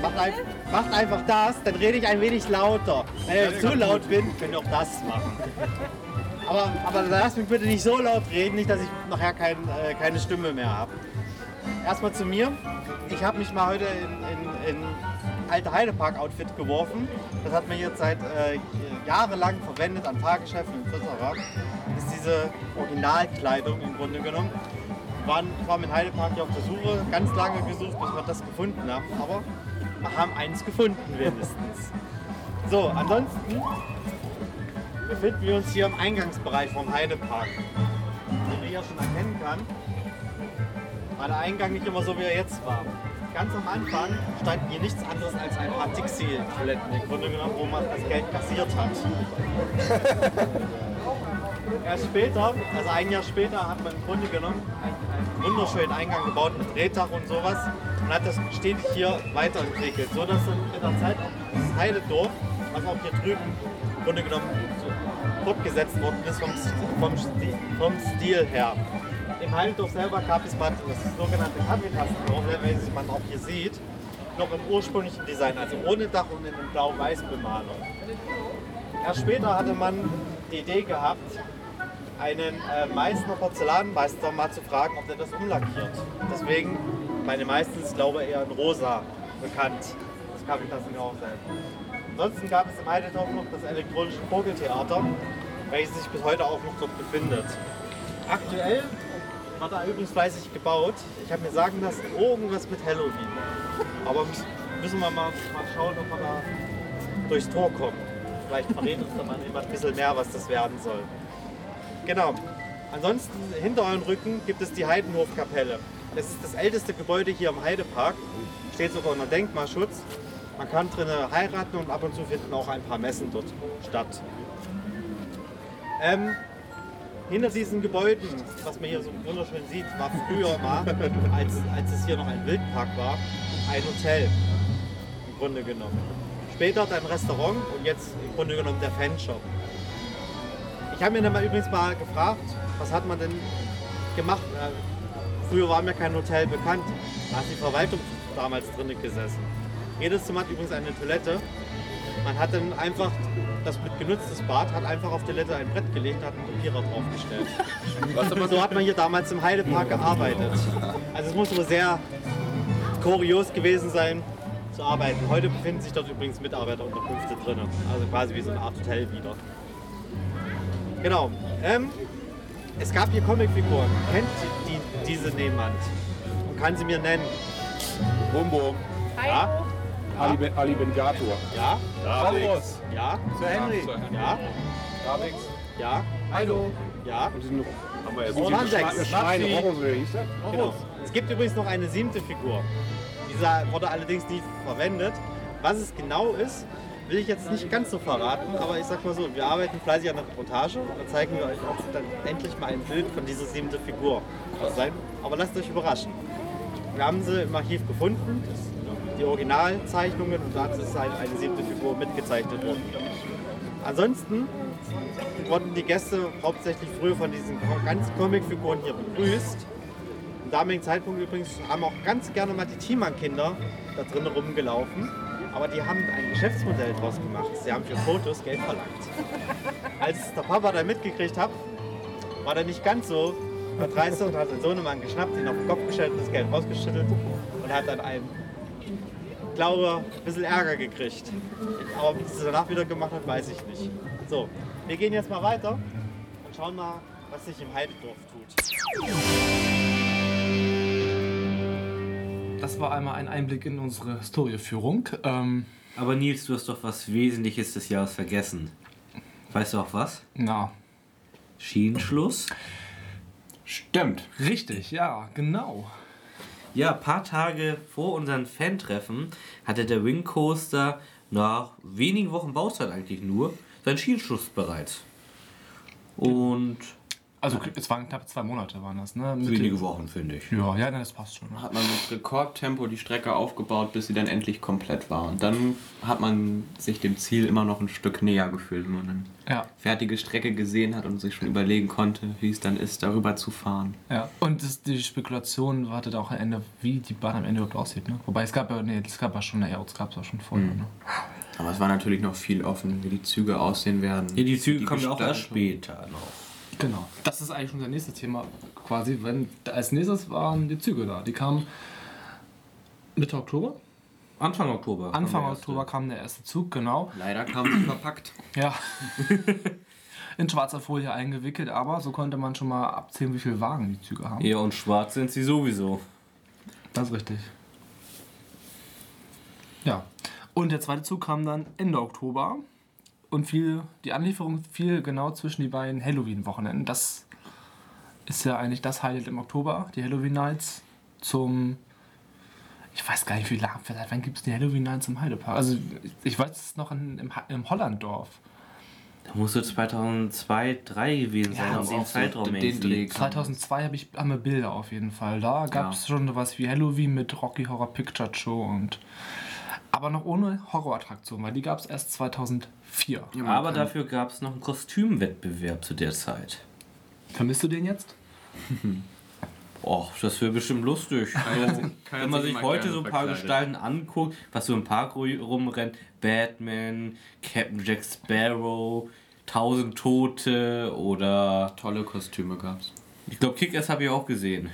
Macht, ein, macht einfach das, dann rede ich ein wenig lauter. Wenn ich zu laut bin, könnt ihr auch das machen. Aber, aber lasst mich bitte nicht so laut reden, nicht, dass ich nachher kein, äh, keine Stimme mehr habe. Erstmal zu mir. Ich habe mich mal heute in, in, in alte Heidepark-Outfit geworfen. Das hat mir jetzt seit äh, jahrelang verwendet an Fahrgeschäften etc., ist diese Originalkleidung im Grunde genommen. Waren, ich war mit Heidepark hier auf der Suche, ganz lange gesucht, bis wir das gefunden haben, aber wir haben eins gefunden wenigstens. So, ansonsten befinden wir uns hier im Eingangsbereich vom Heidepark. Wie man hier schon erkennen kann, war der Eingang nicht immer so, wie er jetzt war. Ganz am Anfang standen hier nichts anderes als ein paar Dixie-Toiletten, im Grunde genommen, wo man das Geld kassiert hat. Erst später, also ein Jahr später, hat man im Grunde genommen einen, einen wunderschönen Eingang gebaut mit Drehdach und sowas und hat das stetig hier weiterentwickelt, so dass dann mit der Zeit auch dieses Heiledorf, was auch hier drüben im Grunde genommen fortgesetzt worden ist vom, vom, Stil, vom Stil her. Im Heiledorf selber gab es mal das sogenannte Kaffeetassendorf, welches man auch hier sieht, noch im ursprünglichen Design, also ohne Dach und in blau-weiß Bemalung. Erst später hatte man die Idee gehabt, einen äh, Meißner Porzellanmeister mal zu fragen, ob der das umlackiert. Deswegen, meine meistens glaube eher in rosa bekannt, das Kaffeetassendorf selber. Ansonsten gab es im Heidedorf noch das elektronische Vogeltheater, welches sich bis heute auch noch dort befindet. Aktuell wird da übrigens fleißig gebaut. Ich habe mir sagen lassen, irgendwas mit Halloween. Aber müssen wir mal, mal schauen, ob wir da durchs Tor kommen. Vielleicht verrät uns da mal jemand ein bisschen mehr, was das werden soll. Genau. Ansonsten hinter euren Rücken gibt es die Heidenhofkapelle. Das ist das älteste Gebäude hier im Heidepark. Steht sogar unter Denkmalschutz. Man kann drinnen heiraten und ab und zu finden auch ein paar Messen dort statt. Ähm, hinter diesen Gebäuden, was man hier so wunderschön sieht, war früher mal, als, als es hier noch ein Wildpark war, ein Hotel. Im Grunde genommen. Später dann Restaurant und jetzt im Grunde genommen der Fanshop. Ich habe mir dann mal übrigens mal gefragt, was hat man denn gemacht? Äh, früher war mir kein Hotel bekannt. Da hat die Verwaltung damals drin gesessen. Jedes Zimmer hat übrigens eine Toilette. Man hat dann einfach das mit genutztes Bad, hat einfach auf die Toilette ein Brett gelegt und hat einen Kopierer draufgestellt. so hat man hier damals im Heidepark gearbeitet. Also es muss wohl sehr kurios gewesen sein zu arbeiten. Heute befinden sich dort übrigens Mitarbeiterunterkünfte drin. Also quasi wie so eine Art Hotel wieder. Genau. Ähm, es gab hier Comicfiguren. Kennt die, diese jemand? Und kann sie mir nennen? Bumbo. Ja? Ali, Ben- Ali Bengator. Ja? David. Horus. Ja? Sir Henry. Ja? David. Ja? Hallo. Ja? Und diesen haben wir jetzt Und sechs. Schrein. Horus, wie hieß der? Genau. Es gibt übrigens noch eine siebte Figur. Dieser wurde allerdings nie verwendet. Was es genau ist, will ich jetzt nicht ganz so verraten, aber ich sag mal so, wir arbeiten fleißig an der Reportage und dann zeigen wir euch auch dann endlich mal ein Bild von dieser siebten Figur. Aber lasst euch überraschen. Wir haben sie im Archiv gefunden, die Originalzeichnungen und da ist halt eine siebte Figur mitgezeichnet worden. Ansonsten wurden die Gäste hauptsächlich früher von diesen ganzen Comicfiguren hier begrüßt. Im damaligen Zeitpunkt übrigens haben auch ganz gerne mal die Thiemann-Kinder da drin rumgelaufen. Aber die haben ein Geschäftsmodell draus gemacht. Sie haben für Fotos Geld verlangt. Als der Papa da mitgekriegt hat, war der nicht ganz so verdreistet und hat seinen Sohnemann geschnappt, ihn auf den Kopf gestellt und das Geld rausgeschüttelt und hat dann einen, glaube, ein bisschen Ärger gekriegt. Aber wie sie es danach wieder gemacht hat, weiß ich nicht. So, wir gehen jetzt mal weiter und schauen mal, was sich im Heidedorf tut. Das war einmal ein Einblick in unsere Historieführung. Ähm, Aber Nils, du hast doch was Wesentliches des Jahres vergessen. Weißt du auch was? Na. Schienenschluss? Stimmt. Richtig, ja, genau. Ja, ein paar Tage vor unserem Fan-Treffen hatte der Wing Coaster nach wenigen Wochen Bauzeit eigentlich nur seinen Schienenschluss bereits. Und. Also es waren knapp zwei Monate waren das, ne? Wenige Wochen, finde ich. Ja, ja, das passt schon. Hat man mit Rekordtempo die Strecke aufgebaut, bis sie dann endlich komplett war. Und dann hat man sich dem Ziel immer noch ein Stück näher gefühlt, wenn man dann Ja. fertige Strecke gesehen hat und sich schon überlegen konnte, wie es dann ist, darüber zu fahren. Ja, und das, die Spekulation wartet auch am Ende, wie die Bahn am Ende überhaupt aussieht. Ne? Wobei es gab ja, nee, es gab ja schon, naja, es gab es auch schon vorher. Mhm. Ne? Aber es war natürlich noch viel offen, wie die Züge aussehen werden. Ja, die Züge kommen ja auch erst später noch. Genau. Das ist eigentlich unser nächstes Thema quasi. Wenn, als nächstes waren die Züge da. Die kamen Mitte Oktober. Anfang Oktober. Anfang kam. Oktober kam der erste Zug, genau. Leider kam es verpackt. Ja. In schwarzer Folie eingewickelt, aber so konnte man schon mal abzählen, wie viele Wagen die Züge haben. Ja, und schwarz sind sie sowieso. Das ist richtig. Ja. Und der zweite Zug kam dann Ende Oktober und fiel, die Anlieferung fiel genau zwischen die beiden Halloween-Wochenenden. Das ist ja eigentlich das Highlight im Oktober, die Halloween Nights zum. Ich weiß gar nicht, wie lange, seit wann gibt es die Halloween Nights im Heidepark? Also, ich, weiß es noch in, im, im Hollanddorf. Da muss so 2002, 2003 gewesen sein, um den Zeitraum irgendwie. 2002 habe ich haben wir Bilder auf jeden Fall. Da gab es schon sowas wie Halloween mit Rocky Horror Picture Show und aber noch ohne Horrorattraktion, weil die gab es erst 2004. Aber dafür gab es noch einen Kostümwettbewerb zu der Zeit. Vermisst du den jetzt? Och, das wäre bestimmt lustig. Also, wenn man sich heute so ein paar verkleidet. Gestalten anguckt, was so im Park ru- rumrennt, Batman, Captain Jack Sparrow, Tausend Tote oder... Tolle Kostüme gab's. Ich glaube, Kick-Ass habe ich auch gesehen.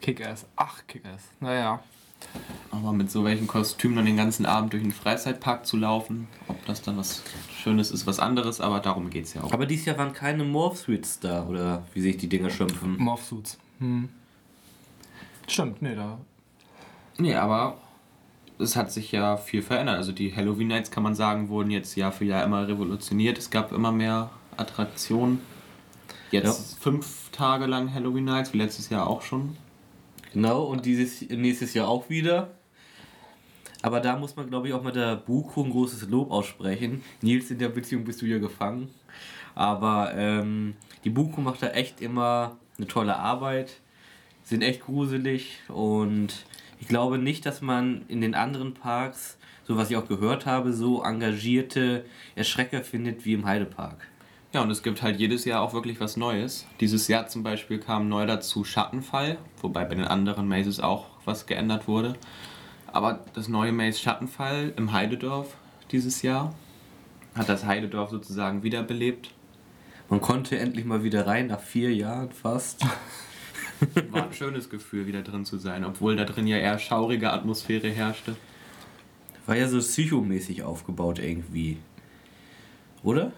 Kick-Ass. Ach, Kick-Ass. Naja. Aber mit so welchen Kostümen dann den ganzen Abend durch den Freizeitpark zu laufen, ob das dann was Schönes ist, was anderes, aber darum geht's ja auch. Aber dieses Jahr waren keine Morph-Suits da, oder wie sich die Dinger schimpfen. Morphsuits. Hm. Stimmt, nee, da. Nee, aber es hat sich ja viel verändert. Also die Halloween Nights, kann man sagen, wurden jetzt Jahr für Jahr immer revolutioniert. Es gab immer mehr Attraktionen. Jetzt fünf Tage lang Halloween Nights, wie letztes Jahr auch schon. Genau, und dieses nächstes Jahr auch wieder. Aber da muss man, glaube ich, auch mit der Buko ein großes Lob aussprechen. Nils, in der Beziehung bist du ja gefangen. Aber ähm, die Buko macht da echt immer eine tolle Arbeit. Sind echt gruselig und ich glaube nicht, dass man in den anderen Parks, so was ich auch gehört habe, so engagierte Erschrecker findet wie im Heidepark. Ja, und es gibt halt jedes Jahr auch wirklich was Neues. Dieses Jahr zum Beispiel kam neu dazu Schattenfall, wobei bei den anderen Mazes auch was geändert wurde. Aber das neue Maze Schattenfall im Heidedorf dieses Jahr hat das Heidedorf sozusagen wiederbelebt. Man konnte endlich mal wieder rein, nach vier Jahren fast. War ein schönes Gefühl, wieder drin zu sein, obwohl da drin ja eher schaurige Atmosphäre herrschte. War ja so psychomäßig aufgebaut irgendwie. Oder?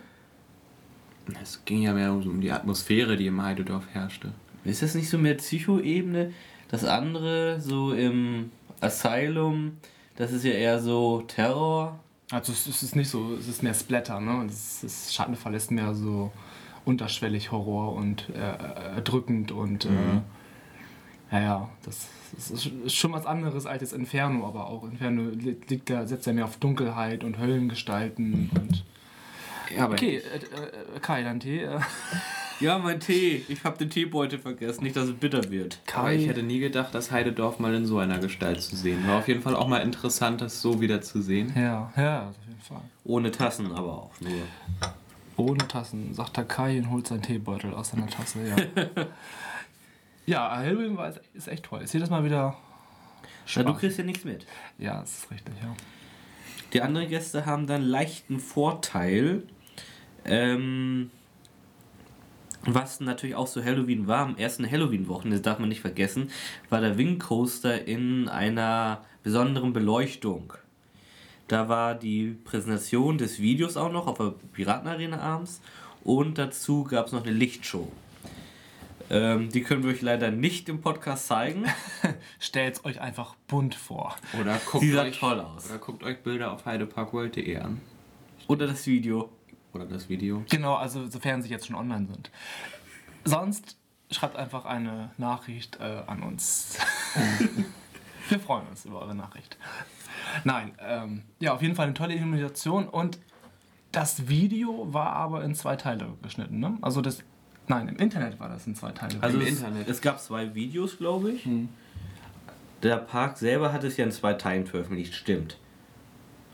Es ging ja mehr um die Atmosphäre, die im Heidedorf herrschte. Ist das nicht so mehr Psycho-Ebene? Das andere, so im Asylum, das ist ja eher so Terror. Also es ist nicht so, es ist mehr Splatter, ne? Das, das Schattenfall ist mehr so unterschwellig Horror und äh, erdrückend und Mhm. äh, ja, ja, das, das ist ist schon was anderes als das Inferno, aber auch Inferno li- liegt da, setzt ja mehr auf Dunkelheit und Höllengestalten und Ja, aber okay, äh, äh, Kai, dein Tee. Äh, Ja, mein Tee. Ich habe den Teebeutel vergessen, nicht, dass es bitter wird. Aber ich hätte nie gedacht, das Heidedorf mal in so einer Gestalt zu sehen. War auf jeden Fall auch mal interessant, das so wieder zu sehen. ja, ja, auf jeden Fall. Ohne Tassen aber auch nur. Ohne Tassen, sagt der Kai und holt seinen Teebeutel aus seiner Tasse, ja. ja, Halloween war, ist echt toll. Ist jedes Mal wieder. Ja, du Spaß. kriegst ja nichts mit. Ja, das ist richtig, ja. Die anderen Gäste haben dann leichten Vorteil. Ähm, was natürlich auch so Halloween war, am ersten Halloween-Wochen, das darf man nicht vergessen, war der Wing Coaster in einer besonderen Beleuchtung. Da war die Präsentation des Videos auch noch auf der Piratenarena abends und dazu gab es noch eine Lichtshow. Ähm, die können wir euch leider nicht im Podcast zeigen. Stellt euch einfach bunt vor. Oder guckt, Sie sah euch, toll aus. oder guckt euch Bilder auf heideparkworld.de an. Oder das Video. Oder das Video. Genau, also sofern sie jetzt schon online sind. Sonst schreibt einfach eine Nachricht äh, an uns. Wir freuen uns über eure Nachricht. Nein, ähm, ja, auf jeden Fall eine tolle Illumination und das Video war aber in zwei Teile geschnitten, ne? Also das, nein, im Internet war das in zwei Teile. Also Im es, Internet. es gab zwei Videos, glaube ich. Der Park selber hat es ja in zwei Teilen veröffentlicht, stimmt.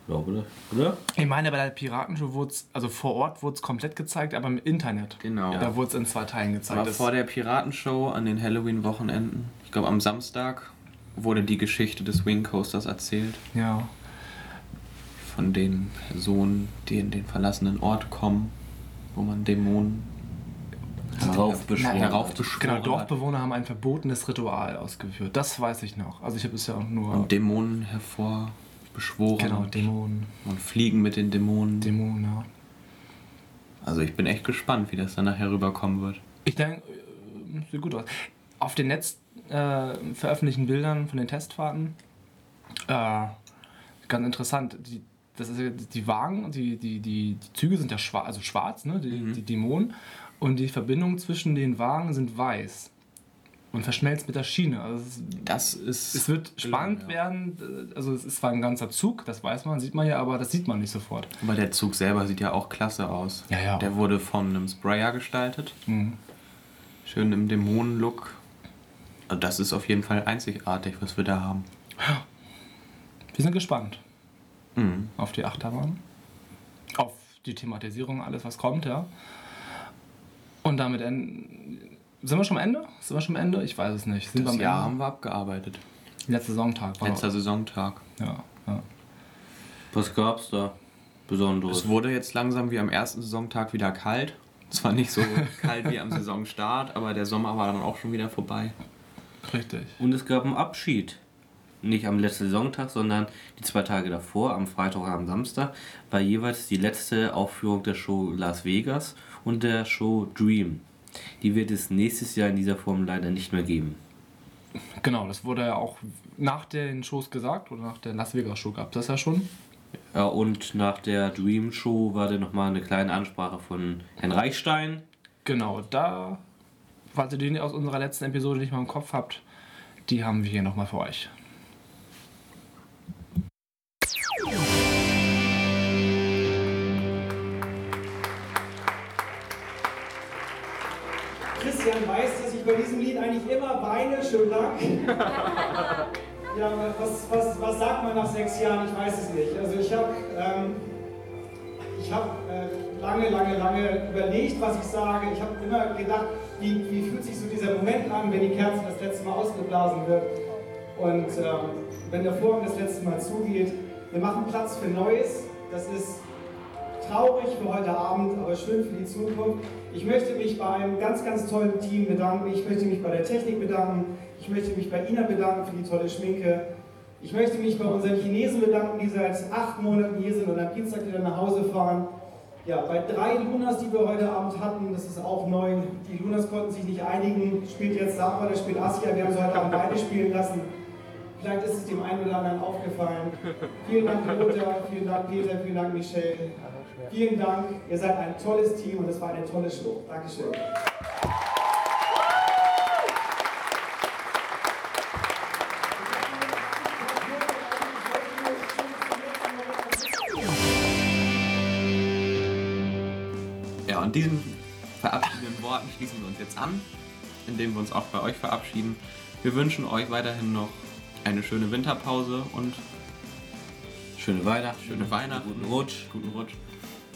Glaube, oder? oder? Ich meine, bei der Piratenshow wurde es, also vor Ort wurde es komplett gezeigt, aber im Internet. Genau. Da wurde es in zwei Teilen gezeigt. Aber vor der Piratenshow an den Halloween-Wochenenden, ich glaube am Samstag, wurde die Geschichte des Wing Coasters erzählt. Ja. Von den Personen, die in den verlassenen Ort kommen, wo man Dämonen Heraufbeschworen. heraufbeschworen Genau. Dorfbewohner haben ein verbotenes Ritual ausgeführt. Das weiß ich noch. Also ich habe es ja auch nur. Und Dämonen hervor beschworen. Genau, und- Dämonen. Und fliegen mit den Dämonen. Dämonen, ja. Also ich bin echt gespannt, wie das dann nachher rüberkommen wird. Ich denke, äh, sieht gut aus. Auf den Netz äh, veröffentlichten Bildern von den Testfahrten, äh, ganz interessant. Die, das ist die Wagen, die, die, die, die Züge sind ja schwarz, also schwarz, ne? die, die Dämonen. Und die Verbindungen zwischen den Wagen sind weiß. Und verschmelzt mit der Schiene. Also es, das ist. Es wird spannend werden. Also es ist zwar ein ganzer Zug, das weiß man, sieht man ja, aber das sieht man nicht sofort. Aber der Zug selber sieht ja auch klasse aus. Ja, ja. Der wurde von einem Sprayer gestaltet. Mhm. Schön im Dämonenlook. Also das ist auf jeden Fall einzigartig, was wir da haben. Wir sind gespannt Mhm. auf die Achterbahn, auf die Thematisierung, alles was kommt, ja. Und damit en- sind wir schon am Ende? Sind wir schon am Ende? Ich weiß es nicht. Sind Das wir am Jahr Ende? haben wir abgearbeitet. Letzter Saisontag war Letzter Saisontag. Ja, ja. Was gab's da Besonderes? Es wurde jetzt langsam wie am ersten Saisontag wieder kalt. Zwar nicht so kalt wie am Saisonstart, aber der Sommer war dann auch schon wieder vorbei. Richtig. Und es gab einen Abschied. Nicht am letzten Saisontag, sondern die zwei Tage davor, am Freitag und am Samstag, war jeweils die letzte Aufführung der Show Las Vegas und der Show Dream. Die wird es nächstes Jahr in dieser Form leider nicht mehr geben. Genau, das wurde ja auch nach den Shows gesagt oder nach der Las Vegas Show gab es das ja schon. Ja, und nach der Dream Show war dann nochmal eine kleine Ansprache von Herrn Reichstein. Genau, da, falls ihr die aus unserer letzten Episode nicht mal im Kopf habt, die haben wir hier nochmal für euch. Bei diesem Lied eigentlich immer weine. Schönen Dank. Ja, was, was, was sagt man nach sechs Jahren? Ich weiß es nicht. Also ich habe ähm, ich hab, äh, lange, lange, lange überlegt, was ich sage. Ich habe immer gedacht, wie, wie fühlt sich so dieser Moment an, wenn die Kerze das letzte Mal ausgeblasen wird und ähm, wenn der Vorhang das letzte Mal zugeht. Wir machen Platz für Neues. Das ist traurig für heute Abend, aber schön für die Zukunft. Ich möchte mich bei einem ganz, ganz tollen Team bedanken. Ich möchte mich bei der Technik bedanken. Ich möchte mich bei Ina bedanken für die tolle Schminke. Ich möchte mich bei unseren Chinesen bedanken, die seit acht Monaten hier sind und am Dienstag wieder nach Hause fahren. Ja, bei drei Lunas, die wir heute Abend hatten, das ist auch neu. Die Lunas konnten sich nicht einigen. Spielt jetzt Sapa, der spielt Asia. Wir haben sie heute Abend beide spielen lassen. Vielleicht ist es dem einen oder anderen aufgefallen. Vielen Dank, Lothar. Vielen Dank, Peter. Vielen Dank, Michelle. Vielen Dank. Ihr seid ein tolles Team und es war eine tolle Show. Dankeschön. Ja, und diesen verabschiedenden Worten schließen wir uns jetzt an, indem wir uns auch bei euch verabschieden. Wir wünschen euch weiterhin noch eine schöne Winterpause und schöne Weihnachten. Schöne Weihnachten. Guten Rutsch. Guten Rutsch.